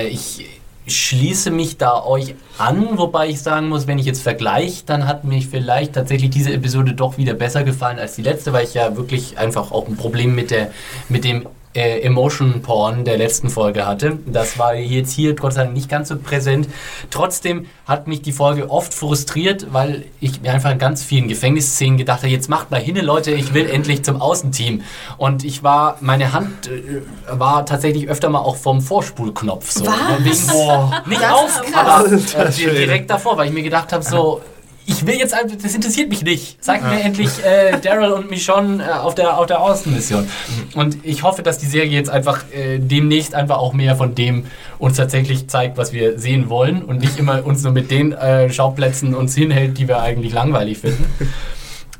Ich schließe mich da euch an, wobei ich sagen muss, wenn ich jetzt vergleiche, dann hat mir vielleicht tatsächlich diese Episode doch wieder besser gefallen als die letzte, weil ich ja wirklich einfach auch ein Problem mit der mit dem äh, Emotion Porn der letzten Folge hatte. Das war jetzt hier Gott sei Dank nicht ganz so präsent. Trotzdem hat mich die Folge oft frustriert, weil ich mir einfach in ganz vielen Gefängnisszenen gedacht habe, jetzt macht mal hin, Leute, ich will endlich zum Außenteam. Und ich war, meine Hand äh, war tatsächlich öfter mal auch vom Vorspulknopf. So. Was? Wegen, boah, nicht auf, aber äh, direkt davor, weil ich mir gedacht habe, so, ich will jetzt einfach, das interessiert mich nicht. Zeig mir endlich äh, Daryl und Michonne äh, auf, der, auf der Außenmission. Und ich hoffe, dass die Serie jetzt einfach äh, demnächst einfach auch mehr von dem uns tatsächlich zeigt, was wir sehen wollen und nicht immer uns nur mit den äh, Schauplätzen uns hinhält, die wir eigentlich langweilig finden. (laughs)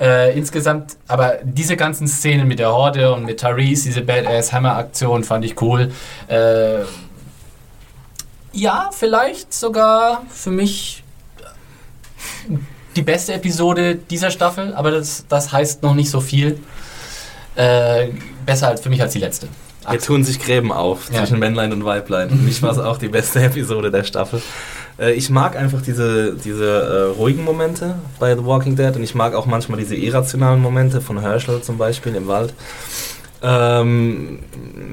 Äh, insgesamt, aber diese ganzen Szenen mit der Horde und mit Therese, diese Badass Hammer Aktion fand ich cool. Äh, ja, vielleicht sogar für mich die beste Episode dieser Staffel, aber das, das heißt noch nicht so viel. Äh, besser als für mich als die letzte. Hier tun sich Gräben auf Ja. zwischen Männlein und Weiblein. Für (laughs) mich war es auch die beste Episode der Staffel. Äh, ich mag einfach diese, diese äh, ruhigen Momente bei The Walking Dead und ich mag auch manchmal diese irrationalen Momente von Herschel zum Beispiel im Wald. Ähm,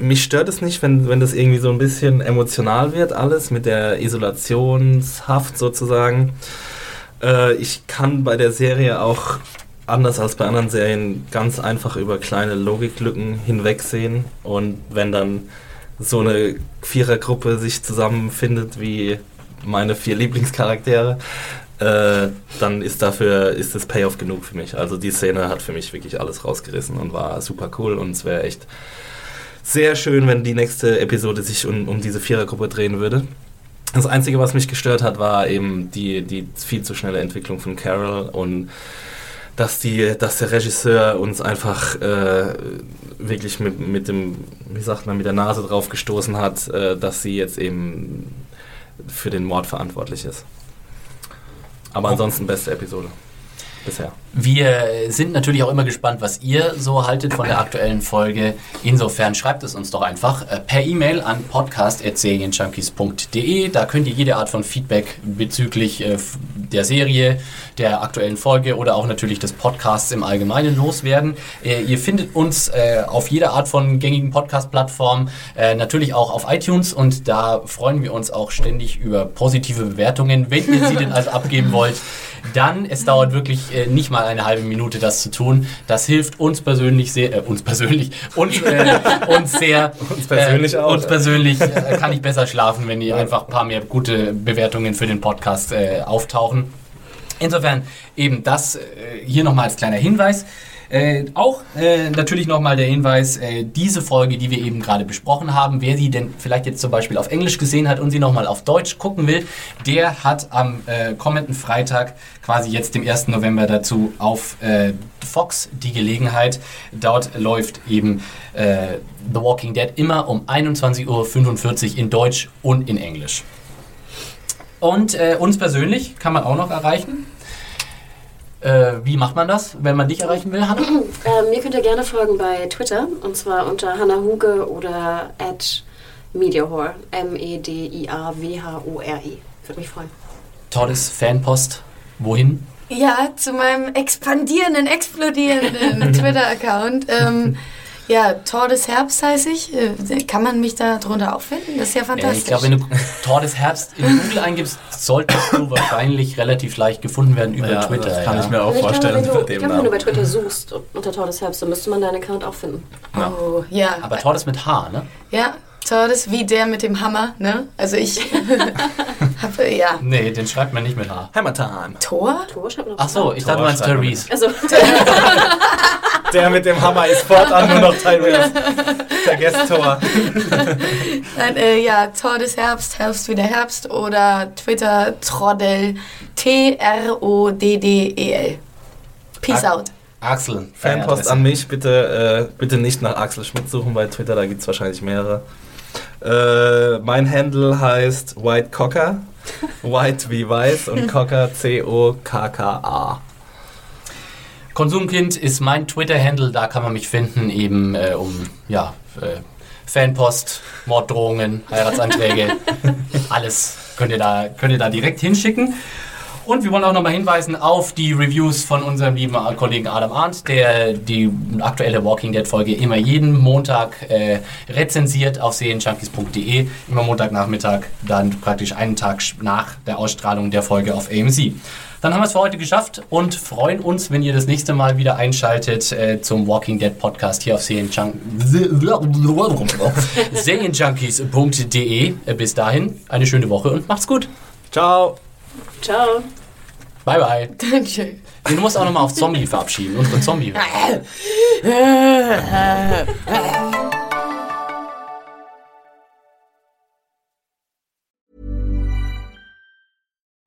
mich stört es nicht, wenn, wenn das irgendwie so ein bisschen emotional wird, alles mit der Isolationshaft sozusagen. Äh, ich kann bei der Serie auch anders als bei anderen Serien ganz einfach über kleine Logiklücken hinwegsehen und wenn dann so eine Vierergruppe sich zusammenfindet wie meine vier Lieblingscharaktere, äh, dann ist dafür ist das Payoff genug für mich. Also die Szene hat für mich wirklich alles rausgerissen und war super cool und es wäre echt sehr schön, wenn die nächste Episode sich um, um diese Vierergruppe drehen würde. Das Einzige, was mich gestört hat, war eben die, die viel zu schnelle Entwicklung von Carol und dass, die, dass der Regisseur uns einfach äh, wirklich mit, mit dem, wie sagt man, mit der Nase drauf gestoßen hat, äh, dass sie jetzt eben für den Mord verantwortlich ist. Aber ansonsten beste Episode bisher. Wir sind natürlich auch immer gespannt, was ihr so haltet von der aktuellen Folge. Insofern schreibt es uns doch einfach äh, per E-Mail an podcast.serienjunkies.de. Da könnt ihr jede Art von Feedback bezüglich äh, der Serie, der aktuellen Folge oder auch natürlich des Podcasts im Allgemeinen loswerden. Äh, ihr findet uns äh, auf jeder Art von gängigen Podcast-Plattformen, äh, natürlich auch auf iTunes und da freuen wir uns auch ständig über positive Bewertungen, wenn ihr sie denn also abgeben wollt. dann, es dauert wirklich äh, nicht mal eine halbe Minute, das zu tun. Das hilft uns persönlich sehr, äh, uns persönlich, uns, äh, uns sehr. Uns persönlich äh, auch, Uns persönlich äh, kann ich besser schlafen, wenn hier einfach ein paar mehr gute Bewertungen für den Podcast auftauchen. Insofern eben das äh, hier nochmal als kleiner Hinweis. Äh, auch äh, natürlich nochmal der Hinweis, äh, diese Folge, die wir eben gerade besprochen haben, wer sie denn vielleicht jetzt zum Beispiel auf Englisch gesehen hat und sie nochmal auf Deutsch gucken will, der hat am äh, kommenden Freitag, quasi jetzt dem 1. November dazu, auf äh, Fox die Gelegenheit. Dort läuft eben äh, The Walking Dead immer um 21.45 Uhr in Deutsch und in Englisch. Und äh, uns persönlich kann man auch noch erreichen. Äh, wie macht man das, wenn man dich erreichen will, Hannah? (clears throat) Ähm, mir könnt ihr gerne folgen bei Twitter und zwar unter Hannah Huge oder at Mediahore. M-E-D-I-A-W-H-O-R-E. Würde mich freuen. Tordes Fanpost. Wohin? Ja, zu meinem expandierenden, explodierenden (laughs) Twitter-Account. Ähm, ja, Tor des Herbst heiße ich. Äh, Kann man mich da drunter auch finden? Das ist ja Äh, fantastisch. ich glaube, wenn du Tor des Herbst in Google eingibst, solltest du wahrscheinlich relativ leicht gefunden werden über Ja, Twitter. das kann ja. ich mir auch ich vorstellen. glaube, wenn, du, ich glaube, wenn du bei. Twitter suchst unter Tor des Herbst, dann müsste man deinen Account auch finden. oh, ja. Aber Tor ist mit H, ne? ja, Tor des wie der mit dem Hammer, ne? Also ich (laughs) habe, ja. Nee, den schreibt man nicht mit H. Hammer Time. Tor? Tor schreibt man Ach so, ich dachte, du meinst Tor Therese. Also, (laughs) (laughs) Der mit dem Hammer ist fortan nur noch Tyrese. Vergesst Tor. Nein, äh, ja, Tor des Herbst, Herbst wieder Herbst oder Twitter Troddel, T-R-O-D-D-E-L. Peace Ah. out. Axel. Fanpost an mich, bitte, äh, bitte nicht nach Axel Schmidt suchen bei Twitter, da gibt es wahrscheinlich mehrere. Äh, mein Handle heißt White Cocker. (laughs) White wie weiß und Cocker C-O-K-K-A. Konsumkind ist mein Twitter-Handle, da kann man mich finden, eben äh, um ja, äh, Fanpost, Morddrohungen, Heiratsanträge, (laughs) alles könnt ihr, da, könnt ihr da direkt hinschicken. Und wir wollen auch nochmal hinweisen auf die Reviews von unserem lieben Kollegen Adam Arndt, der die aktuelle Walking Dead Folge immer jeden Montag äh, rezensiert auf serienjunkies.de, immer Montagnachmittag, dann praktisch einen Tag nach der Ausstrahlung der Folge auf AMC. Dann haben wir es für heute geschafft und freuen uns, wenn ihr das nächste Mal wieder einschaltet äh, zum Walking Dead Podcast hier auf Serienjun- (laughs) serienjunkies.de. Äh, Bis dahin, eine schöne Woche und macht's gut. Ciao. ciao. Bye bye. Dankeschön. Du musst auch nochmal auf Zombie verabschieden, unsere Zombie. (laughs)